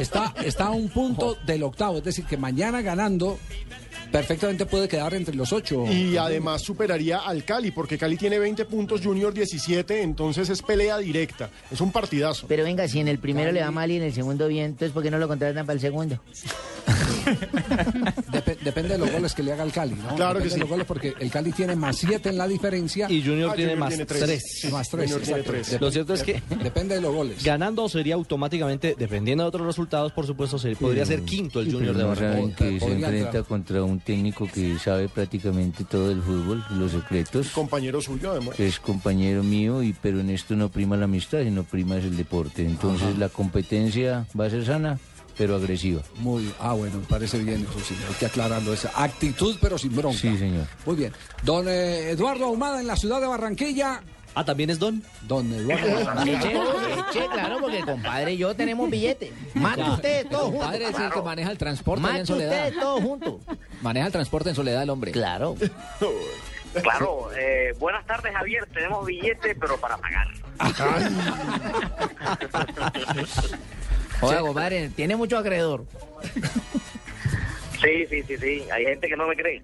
Está, está a un punto del octavo, es decir, que mañana ganando perfectamente puede quedar entre los ocho. Y además superaría al Cali, porque Cali tiene 20 puntos, Junior 17, entonces es pelea directa. Es un partidazo. Pero venga, si en el primero le va mal y en el segundo bien, entonces ¿por qué no lo contratan para el segundo? Dep- depende de los goles que le haga el Cali, ¿no? Claro Depende que de sí. los goles porque el Cali tiene más siete en la diferencia. Y Junior Ah, tiene Junior más tiene tres. tres. Sí, más tres, Junior tiene exacto. tres. Lo cierto es que Depende de los goles. ganando sería automáticamente, dependiendo de otros resultados, por supuesto, se podría ser quinto el Junior de Barranquilla. Podría contra un técnico que sabe prácticamente todo del fútbol, los secretos, Compañero suyo, además. que es compañero mío, y pero en esto no prima la amistad, sino prima es el deporte. Entonces la competencia va a ser sana, pero agresiva. Muy, ah, bueno, me parece bien eso sí, hay que aclararlo. Esa actitud, pero sin bronca. Sí, señor. Muy bien. Don eh, Eduardo Ahumada en la ciudad de Barranquilla. Ah, también es Don. Don Eduardo. Eche, eche, claro, porque compadre y yo tenemos billete. Más que ustedes todos El juntos. padre es el que maneja el transporte allá Más en soledad. ustedes todos juntos. Maneja el transporte en soledad el hombre. Claro. Claro, eh, buenas tardes Javier, tenemos billete pero para pagar. Oiga, compadre, tiene mucho acreedor. Sí, sí, sí, sí, hay gente que no me cree.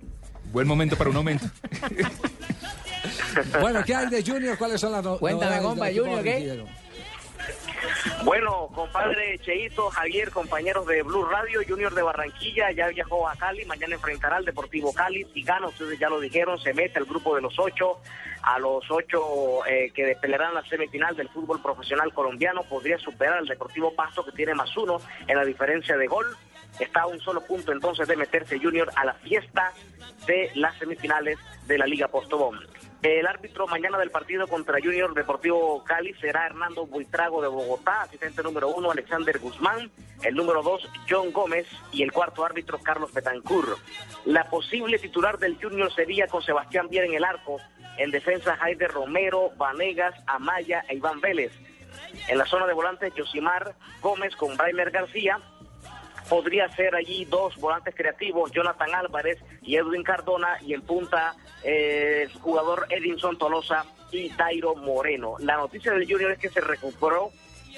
Buen momento para un aumento. Bueno, ¿qué hay de Junior? ¿Cuáles son las no- Cuéntame, compa, Junior, ¿qué? Bueno, compadre Cheito, Javier, compañeros de Blue Radio, Junior de Barranquilla, ya viajó a Cali, mañana enfrentará al Deportivo Cali, si gana, ustedes ya lo dijeron, se mete al grupo de los ocho, a los ocho eh, que pelearán la semifinal del fútbol profesional colombiano, podría superar al Deportivo Pasto que tiene más uno en la diferencia de gol, está a un solo punto entonces de meterse Junior a la fiesta de las semifinales de la Liga Postobón. El árbitro mañana del partido contra Junior Deportivo Cali será Hernando Buitrago de Bogotá, asistente número uno Alexander Guzmán, el número dos John Gómez y el cuarto árbitro Carlos Betancur. La posible titular del Junior sería con Sebastián Viera en el arco, en defensa Jaide Romero, Vanegas, Amaya e Iván Vélez. En la zona de volantes Josimar Gómez con Braimer García, podría ser allí dos volantes creativos, Jonathan Álvarez y Edwin Cardona, y en punta eh, el jugador Edinson Tolosa y Dairo Moreno. La noticia del Junior es que se recuperó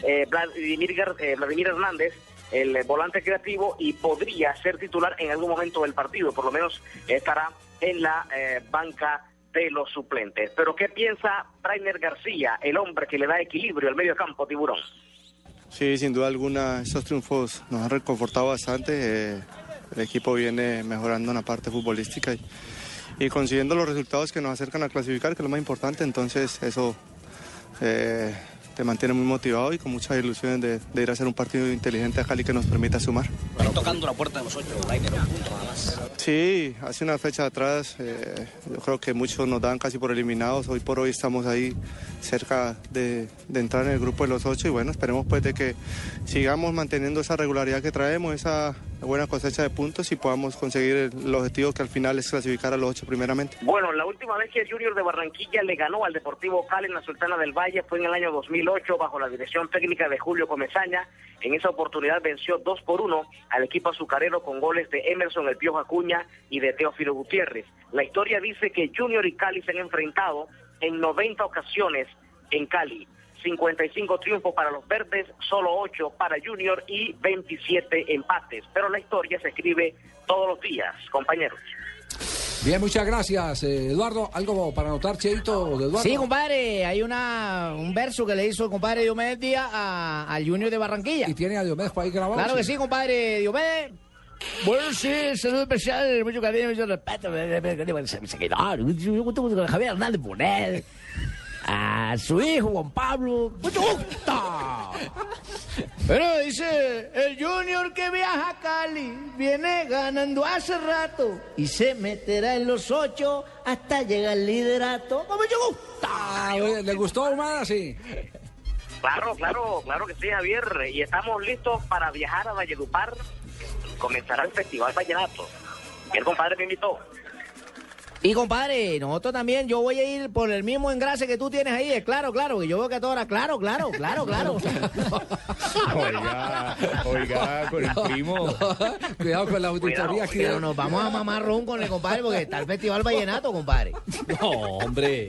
eh, Vladimir, eh, Vladimir Hernández, el volante creativo, y podría ser titular en algún momento del partido, por lo menos estará en la eh, banca de los suplentes. Pero ¿qué piensa Brainer García, el hombre que le da equilibrio al medio campo, tiburón? Sí, sin duda alguna, estos triunfos nos han reconfortado bastante. eh, el equipo viene mejorando en la parte futbolística y, y consiguiendo los resultados que nos acercan a clasificar, que es lo más importante. Entonces, eso eh, te mantiene muy motivado y con muchas ilusiones de, de ir a hacer un partido inteligente a Cali que nos permita sumar. tocando la puerta de los ocho, Rainer, un punto nada más. Sí, hace una fecha atrás eh, yo creo que muchos nos dan casi por eliminados. Hoy por hoy estamos ahí cerca de, de entrar en el grupo de los ocho y bueno, esperemos pues de que sigamos manteniendo esa regularidad que traemos, esa buena cosecha de puntos y podamos conseguir el, objetivo que al final es clasificar a los ocho primeramente. Bueno, la última vez que Junior de Barranquilla le ganó al Deportivo Cali en la Sultana del Valle fue en el año 2008 bajo la dirección técnica de Julio Comesaña. En esa oportunidad venció 2 por 1 al equipo azucarero con goles de Emerson El Piojo Acuña y de Teófilo Gutiérrez. La historia dice que Junior y Cali se han enfrentado en 90 ocasiones en Cali. 55 triunfos para los verdes, solo 8 para Junior y 27 empates. Pero la historia se escribe todos los días, compañeros. Bien, muchas gracias, eh, Eduardo. ¿Algo para anotar, Cheito, de Eduardo? Sí, compadre, hay una, un verso que le hizo el compadre Diomedes Díaz a- al Junior de Barranquilla. ¿Y tiene a Diomedes por ahí grabado? Claro que sí, compadre Diomedes. Bueno, sí, saludo especial, mucho cariño, mucho respeto. Javier Hernández Bonet. A su hijo, Juan Pablo. ¡Mucho gusto! Pero dice, el Junior que viaja a Cali viene ganando hace rato y se meterá en los ocho hasta llegar al liderato. ¡Con mucho gusto! Ah, oye, ¿Le gustó Ahumada? Sí. Claro, claro, claro que sí, Javier. Y estamos listos para viajar a Valledupar comenzará el Festival Vallenato. Y el compadre me invitó. Y compadre, nosotros también, yo voy a ir por el mismo engrase que tú tienes ahí, es claro, claro, que yo veo que todo era claro, claro, claro, claro. Oiga, oiga, con el primo. Cuidado con la auditoría aquí. Pero nos vamos a mamar ron con el compadre porque está el Festival Vallenato, compadre. No, hombre.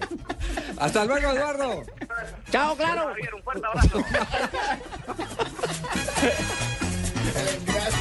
Hasta luego, Eduardo. Chao, claro. Javier, un fuerte abrazo.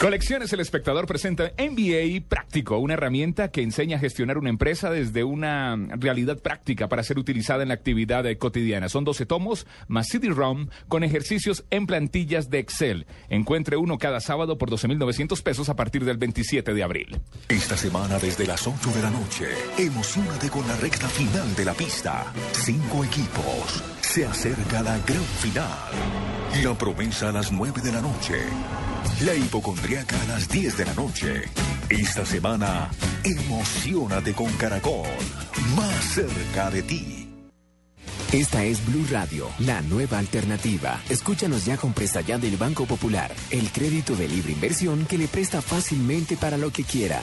Colecciones El Espectador presenta MBA Práctico, una herramienta que enseña a gestionar una empresa desde una realidad práctica para ser utilizada en la actividad eh, cotidiana. Son 12 tomos más CD-ROM con ejercicios en plantillas de Excel. Encuentre uno cada sábado por 12.900 pesos a partir del 27 de abril. Esta semana desde las 8 de la noche, emocionate con la recta final de la pista. Cinco equipos. Se acerca la gran final. La promesa a las 9 de la noche. La hipocondriaca a las 10 de la noche. Esta semana, emocionate con Caracol. Más cerca de ti. Esta es Blue Radio, la nueva alternativa. Escúchanos ya con Presta Ya del Banco Popular, el crédito de libre inversión que le presta fácilmente para lo que quiera.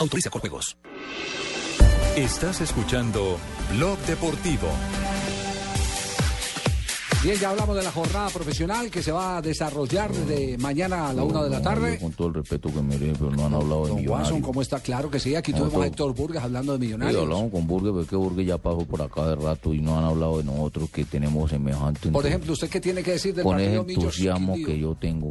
Autoriza con juegos. Estás escuchando Blog Deportivo. Bien, ya hablamos de la jornada profesional que se va a desarrollar de mañana a la una de la tarde. Con todo el respeto que merece, pero no han hablado de Don millonarios. Watson, ¿cómo está? Claro que sí, aquí tuvimos a Héctor Burgas hablando de Sí, millonarios. hablamos con Burger, pero que Burger ya pasó por acá de rato y no han hablado de nosotros que tenemos semejante. Por entusiasmo- ejemplo, ¿usted qué tiene que decir del con ese partido Millos entusiasmo Quindío? que yo tengo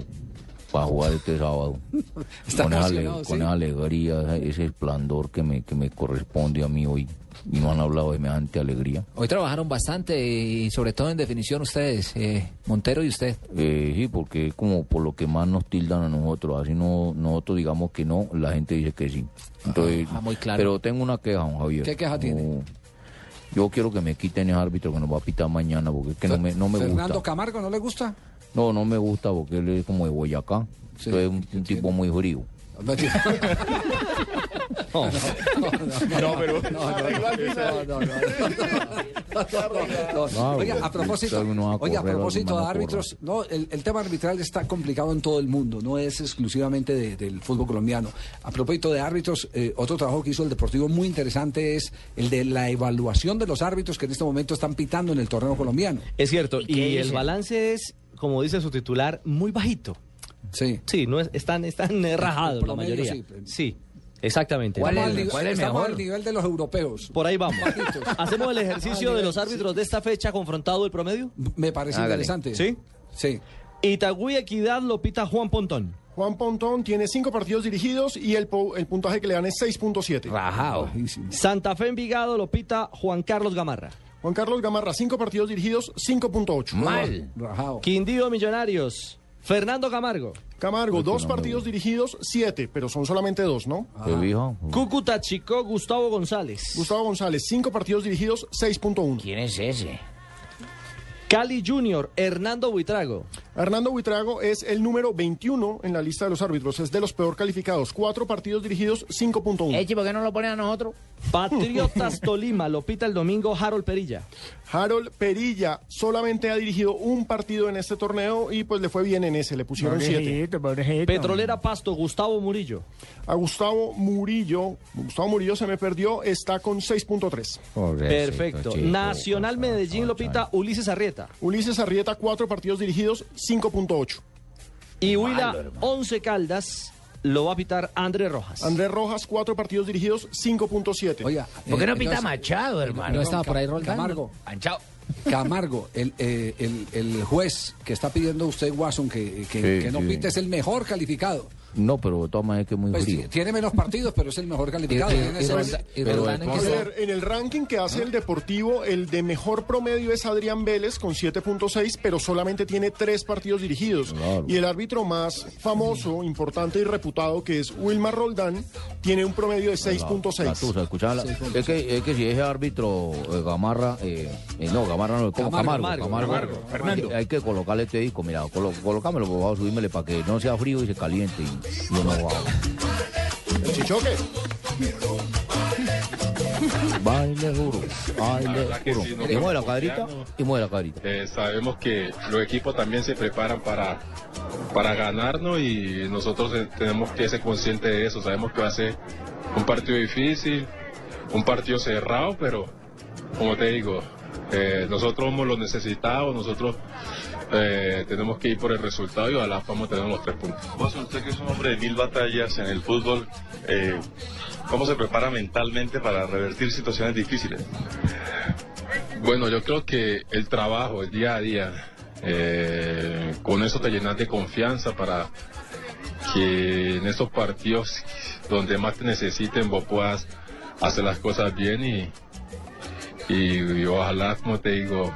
para jugar este sábado. Está con, esa, sí. con esa alegría, ese- esplendor que me, que me corresponde a mí hoy. Y no han hablado de semejante alegría. Hoy trabajaron bastante y sobre todo en definición ustedes, eh, Montero y usted. Eh, sí, porque es como por lo que más nos tildan a nosotros. Así no nosotros digamos que no, la gente dice que sí. Entonces, Ah, muy claro. Pero tengo una queja, don Javier. ¿Qué queja tiene? Yo quiero que me quiten ese árbitro que nos va a pitar mañana porque es que no me, no me Fernando gusta. Camargo, ¿no le gusta? No, no me gusta porque él es como de Boyacá. Sí, Entonces es un, un tipo muy frío. No, No. no, pero-. Oiga, a propósito, oiga, a propósito de árbitros, no, el, el tema arbitral está complicado en todo el mundo, no es exclusivamente de- del fútbol colombiano. A propósito de árbitros, eh, otro trabajo que hizo el Deportivo muy interesante es el de la evaluación de los árbitros que en este momento están pitando en el torneo colombiano. Es cierto, y, el balance es, como dice su titular, muy bajito. Sí. Sí, no es, están, están eh, rajados la mayoría. sí. Sí, exactamente. Al nivel- estamos al nivel de los europeos. Por ahí vamos. ¿Hacemos el ejercicio de los árbitros de esta fecha confrontado el promedio? Me parece Hágale. interesante. ¿Sí? Sí. Itagüí Equidad lo pita Juan Pontón. Juan Pontón tiene cinco partidos dirigidos y el, po- el puntaje que le dan es 6.7. Rajado. Santa Fe Envigado lo pita Juan Carlos Gamarra. Juan Carlos Gamarra, cinco partidos dirigidos, 5.8. Rajado. Quindío Millonarios. Fernando Camargo. Camargo, dos partidos dirigidos, siete, pero son solamente dos, ¿no? ¿Qué dijo? Cúcuta Chico Gustavo González. Gustavo González, cinco partidos dirigidos, 6.1. ¿Quién es ese? Cali Junior, Hernando Buitrago. Hernando Buitrago es el número 21 en la lista de los árbitros, es de los peor calificados. Cuatro partidos dirigidos, 5.1. Echi, ¿por qué no lo ponen a nosotros? Patriotas Tolima lo pita el domingo Harold Perilla. Harold Perilla solamente ha dirigido un partido en este torneo y pues le fue bien en ese, le pusieron siete. Petrolera Pasto Gustavo Murillo. A Gustavo Murillo, Gustavo Murillo se me perdió, está con 6.3. Perfecto. Nacional Medellín lo pita Ulises Arrieta. Ulises Arrieta, cuatro partidos dirigidos, 5.8. Y Huila 11 Caldas lo va a pitar Andrés Rojas. Andrés Rojas, cuatro partidos dirigidos, 5.7. Oiga, ¿Por qué no eh, pita entonces- Machado, hermano? No estaba por ahí Roldán. Camargo. Manchado. Camargo, el, eh, el, el juez que está pidiendo usted, Watson, que, que- Sí, que no sí. pite es el mejor calificado. No, pero de todas maneras que es muy Pues frío. tiene menos partidos, pero es el mejor calificado. Y Roldán en A ver, en el ranking que hace el Deportivo, el de mejor promedio es Adrián Vélez con 7.6, pero solamente tiene tres partidos dirigidos. Y el árbitro más famoso, importante y reputado, que es Wilmar Roldán, tiene un promedio de La 6.6. tusa, escuchaba la- es, que, es que si ese árbitro eh, Gamarra, eh, eh, no, Gamarra no, ¿cómo? Camargo, Camargo, Camargo, Camargo, Fernando. Hay, hay que colocarle este disco, mira, colo, colócamelo, por favor, subímele para que no sea frío y se caliente y yo no hago. El chichoque. Baile duro, baile duro. sí, y mueve la cristianos, y mueve la carita. eh, sabemos que los equipos también se preparan para, para ganarnos y nosotros eh, tenemos que ser conscientes de eso. Sabemos que va a ser un partido difícil, un partido cerrado, pero como te digo, eh, nosotros somos los necesitados, nosotros eh, tenemos que ir por el resultado y ojalá podamos tener los tres puntos. Watson, usted que es un hombre de mil batallas en el fútbol, eh, ¿cómo se prepara mentalmente para revertir situaciones difíciles? Bueno, yo creo que el trabajo, el día a día, eh, con eso te llenas de confianza para que en esos partidos donde más te necesiten vos puedas hacer las cosas bien y, y, y ojalá, como te digo,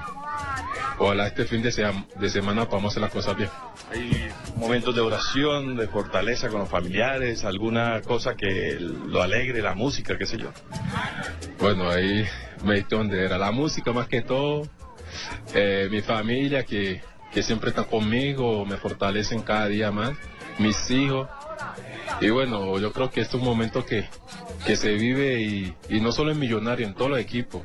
ojalá este fin de, sema- de semana podamos hacer las cosas bien. Hay momentos de oración, de fortaleza con los familiares, alguna cosa que lo alegre, la música, qué sé yo. Bueno, ahí me diste donde era la música más que todo, eh, mi familia que, que siempre está conmigo, me fortalecen cada día más, mis hijos. Y bueno, yo creo que este es un momento que, que se vive y, y no solo en Millonario, en todos los equipos.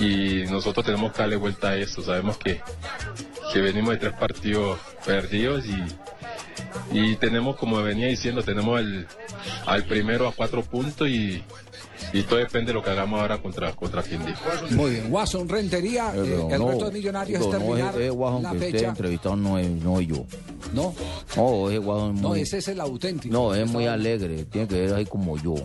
Y nosotros tenemos que darle vuelta a eso. Sabemos que, que venimos de tres partidos perdidos y, y tenemos, como venía diciendo, tenemos el, al primero a cuatro puntos y, y todo depende de lo que hagamos ahora contra, contra Quindío. Muy bien. Watson Rentería, Eh, eh, el no, reto de Millonarios digo, es no, terminar Guasón la que usted fecha. entrevistado no es, no es yo. No, No, ese Guasón es no, muy... ese es el auténtico. No, es muy alegre, tiene que ver ahí como yo.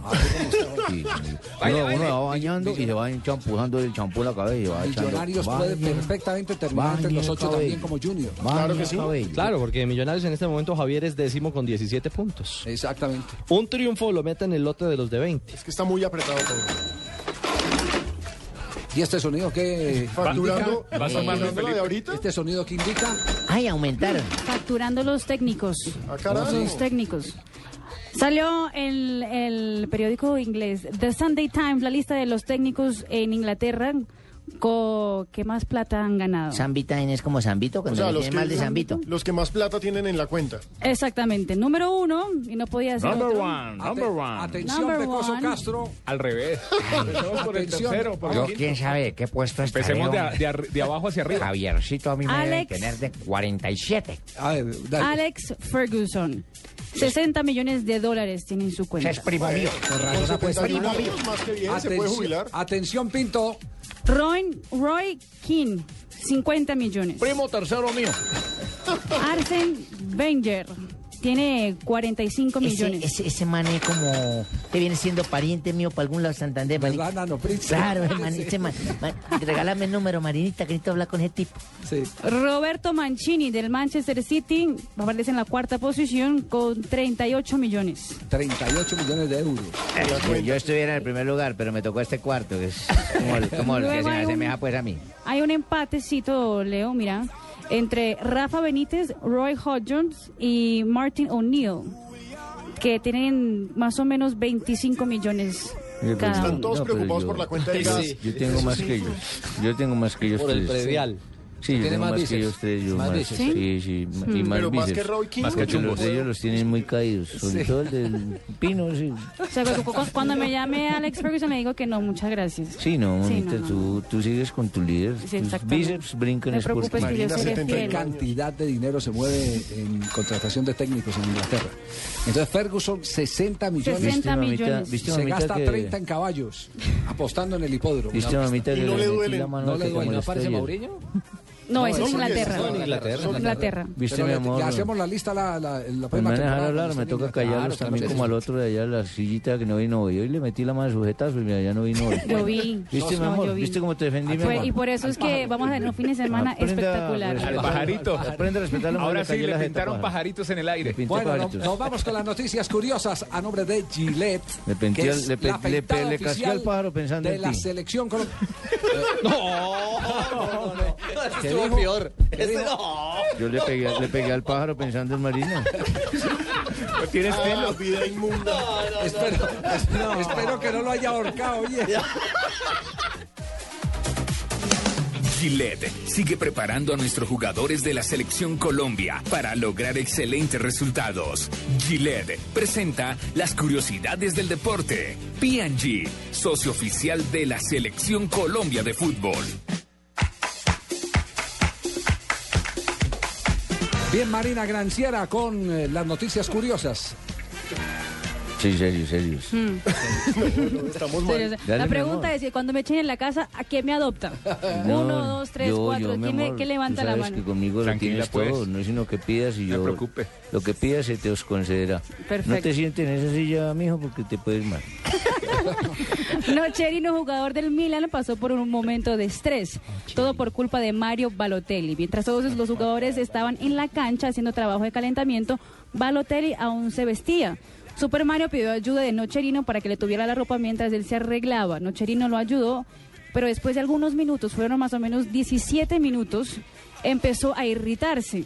Sí, sí. Uno, va bañando y se va enchampuzando el champú en la cabeza y va echando. Millonarios puede perfectamente terminar entre los ocho cabello. también como Junior. bañe el cabello. Claro, porque Millonarios en este momento Javier es décimo con 17 puntos. Exactamente. Un triunfo lo mete en el lote de los de 20. Es que está muy apretado todo. ¿Y este sonido qué Facturando- indica? ¿Va sonando, ¿Facturando la de ahorita? ¿Este sonido qué indica? Ay, aumentaron. Facturando los técnicos. carajo. Los técnicos. Salió el, el periódico inglés The Sunday Times, la lista de los técnicos en Inglaterra co- que más plata han ganado. Zambita es como Zambito, O cuando sea, le los que, mal de Zambito. los que más plata tienen en la cuenta. Exactamente. Número uno, y no podía ser Number otro. one, number one. Atención, Number Pecoso one. Castro. Al revés. Empecemos por el Atención. tercero. por el Yo, quinto. quién sabe qué puesto estaré. Empecemos de, de de abajo hacia arriba. Javiercito a mí me deben Alex. tener de 47. A ver, dale. Alex Ferguson. 60 millones de dólares tiene en su cuenta. Es primo mío. Con razón Con apuesta 71 bien. años, más que bien, se puede Atención, jubilar. atención, Pinto. Roy, Roy King, 50 millones. Primo tercero mío. Arsen Wenger tiene 45 Ese, millones. ese, ese man es como que viene siendo pariente mío para algún lado de Santander. ¿Verdad, manito. Nano Prince? Claro, eh, man, ese man, man, regálame el número, Marinita, que necesito hablar con ese tipo. Sí. Roberto Mancini del Manchester City aparece en la cuarta posición con 38 millones. 38 millones de euros. Yo, yo estuviera en el primer lugar, pero me tocó este cuarto, que es como el, como el que se me asemeja pues a mí. Hay un empatecito, Leo, mira, entre Rafa Benítez, Roy Hodgins y Martin O'Neill, que tienen más o menos 25 millones cada Están todos No, preocupados yo- por la cuenta de Sí, gas. Yo tengo más que ellos. Yo tengo más que ellos Por el predial. Sí, yo Tiene tengo más más, que bíceps. ellos tres. Yo Más más, bíceps. sí, sí. Y más Pero más bíceps. que Roy King. Más que los de ellos los tienen muy caídos. Sobre Sí. todo el del Pino, sí. O sea, cu- cu- cuando me llame Alex Ferguson le digo que no, muchas gracias. Sí, no, Sí, bonita, no, no. Tú, tú sigues con tu líder. Sí, Tus bíceps brincan es por preocupes que yo Marina, seré 70 ¿Qué cantidad de dinero se mueve en contratación de técnicos en Inglaterra? Entonces, Ferguson, 60 millones. 60 mamita? millones. ¿Viste, Se mamita, gasta que- 30 en caballos, apostando en el hipódromo. ¿Viste, mamita, Y no le mano No le como ¿No le aparece Mourinho? No, ese es eso Inglaterra. es Inglaterra. Inglaterra. Viste, mi amor. le hacemos la lista la, la, la Pues me próxima van a dejar temporada hablar, me toca callarlos también Claro, como al otro de allá, la sillita que no vino hoy. Hoy le metí la mano sujetazo y mira, ya no vino hoy. Yo vi. ¿Viste, No, mi amor? ¿Viste cómo te defendí, mi amor? y por eso es que vamos a tener un fin de semana espectacular. Al pajarito. Aprende a respetar la Ahora sí le pintaron pajaritos en el aire. Bueno, nos vamos con las noticias curiosas a nombre de Gillette. Le casqué al pájaro pensando de la selección colombiana. No, no, no. Peor. ¿Qué Ese dijo? Yo le pegué, le pegué al pájaro pensando en Marina. Tienes pelo. vida inmunda. espero, espero que no lo haya ahorcado, oye. Gillette sigue preparando a nuestros jugadores de la selección Colombia para lograr excelentes resultados. Gillette presenta las curiosidades del deporte. P&G, socio oficial de la selección Colombia de fútbol. Bien, Marina Granciera con eh, las noticias curiosas. Sí, serio, serio. Mm. Estamos Dale, La pregunta amor. es que cuando me echen en la casa, ¿a quién me adoptan? No, Uno, dos, tres, yo, cuatro. yo, ¿Quién, me- amor, quién levanta tú la mano? que conmigo Tranquila, lo tienes pues. todo, no es sino que pidas y No yo... se preocupe. Lo que pidas se te os concederá. Perfecto. No te sientes en esa silla, mijo, porque te puedes mal. Nocherino, jugador del Milan, pasó por un momento de estrés. Todo por culpa de Mario Balotelli. Mientras todos los jugadores estaban en la cancha haciendo trabajo de calentamiento, Balotelli aún se vestía. Super Mario pidió ayuda de Nocherino para que le tuviera la ropa mientras él se arreglaba. Nocherino lo ayudó, pero después de algunos minutos, fueron más o menos 17 minutos, empezó a irritarse.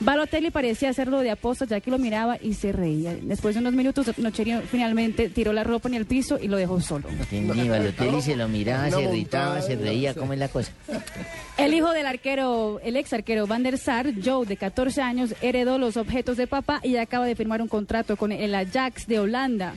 Balotelli parecía hacerlo de aposta ya que lo miraba y se reía. Después de unos minutos, Nocherino finalmente tiró la ropa en el piso y lo dejó solo. Entendí, Balotelli se lo miraba, se irritaba, se reía, ¿cómo es la cosa? El hijo del arquero, el ex arquero Van der Sar, Joe, de 14 años, heredó los objetos de papá y acaba de firmar un contrato con el Ajax de Holanda.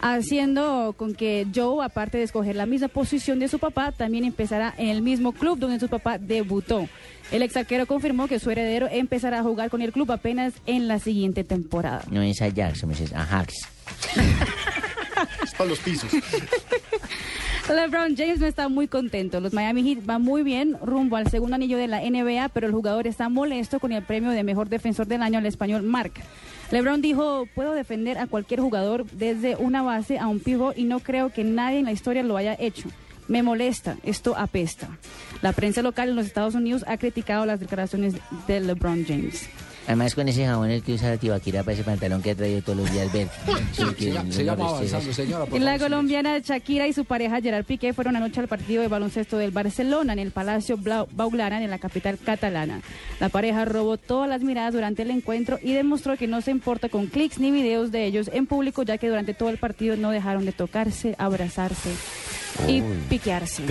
Haciendo con que Joe, aparte de escoger la misma posición de su papá, también empezará en el mismo club donde su papá debutó. El ex arquero confirmó que su heredero empezará a jugar con el club apenas en la siguiente temporada. No es Ajax, es Ajax. Es para los pisos. LeBron James no está muy contento. Los Miami Heat van muy bien rumbo al segundo anillo de la NBA, pero el jugador está molesto con el premio de mejor defensor del año al español Mark. LeBron dijo, puedo defender a cualquier jugador desde una base a un pivot y no creo que nadie en la historia lo haya hecho. Me molesta, esto apesta. La prensa local en los Estados Unidos ha criticado las declaraciones de LeBron James. Además con ese jabón el que usa la tibaquira para ese pantalón que ha traído todos los días verde. Sí, no avanzando, señora. por la favor, colombiana Shakira y su pareja Gerard Piqué fueron anoche al partido de baloncesto del Barcelona en el Palacio Blau- Blaugrana en la capital catalana. La pareja robó todas las miradas durante el encuentro y demostró que no se importa con clics ni videos de ellos en público, ya que durante todo el partido no dejaron de tocarse, abrazarse y Uy. piquearse.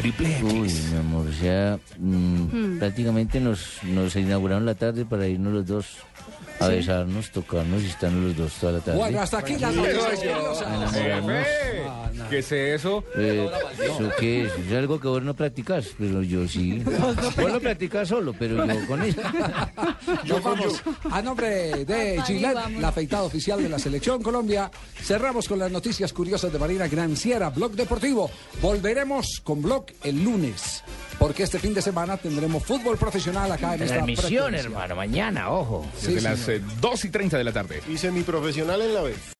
Uy, mi amor, o sea, mm, Hmm. prácticamente nos, nos inauguraron la tarde para irnos los dos a besarnos, tocarnos y estarnos los dos toda la tarde. Bueno, hasta aquí las noticias yo- curiosas. enamorarnos. ¿Qué es eso? Eh, ¿Eso qué es? Es algo que vos no practicas, pero yo sí. Vos lo practicas solo, pero yo con eso. Nos vamos. A nombre de Gillette, la afeitada oficial de la Selección Colombia, cerramos con las noticias curiosas de Marina Granciera, Blog Deportivo. Volveremos con Blog el lunes, porque este fin de semana tendremos fútbol profesional acá en esta Transmisión, hermano, mañana, ojo. Desde Sí, las señor. eh, 2 y 30 de la tarde. Y semiprofesional en la vez.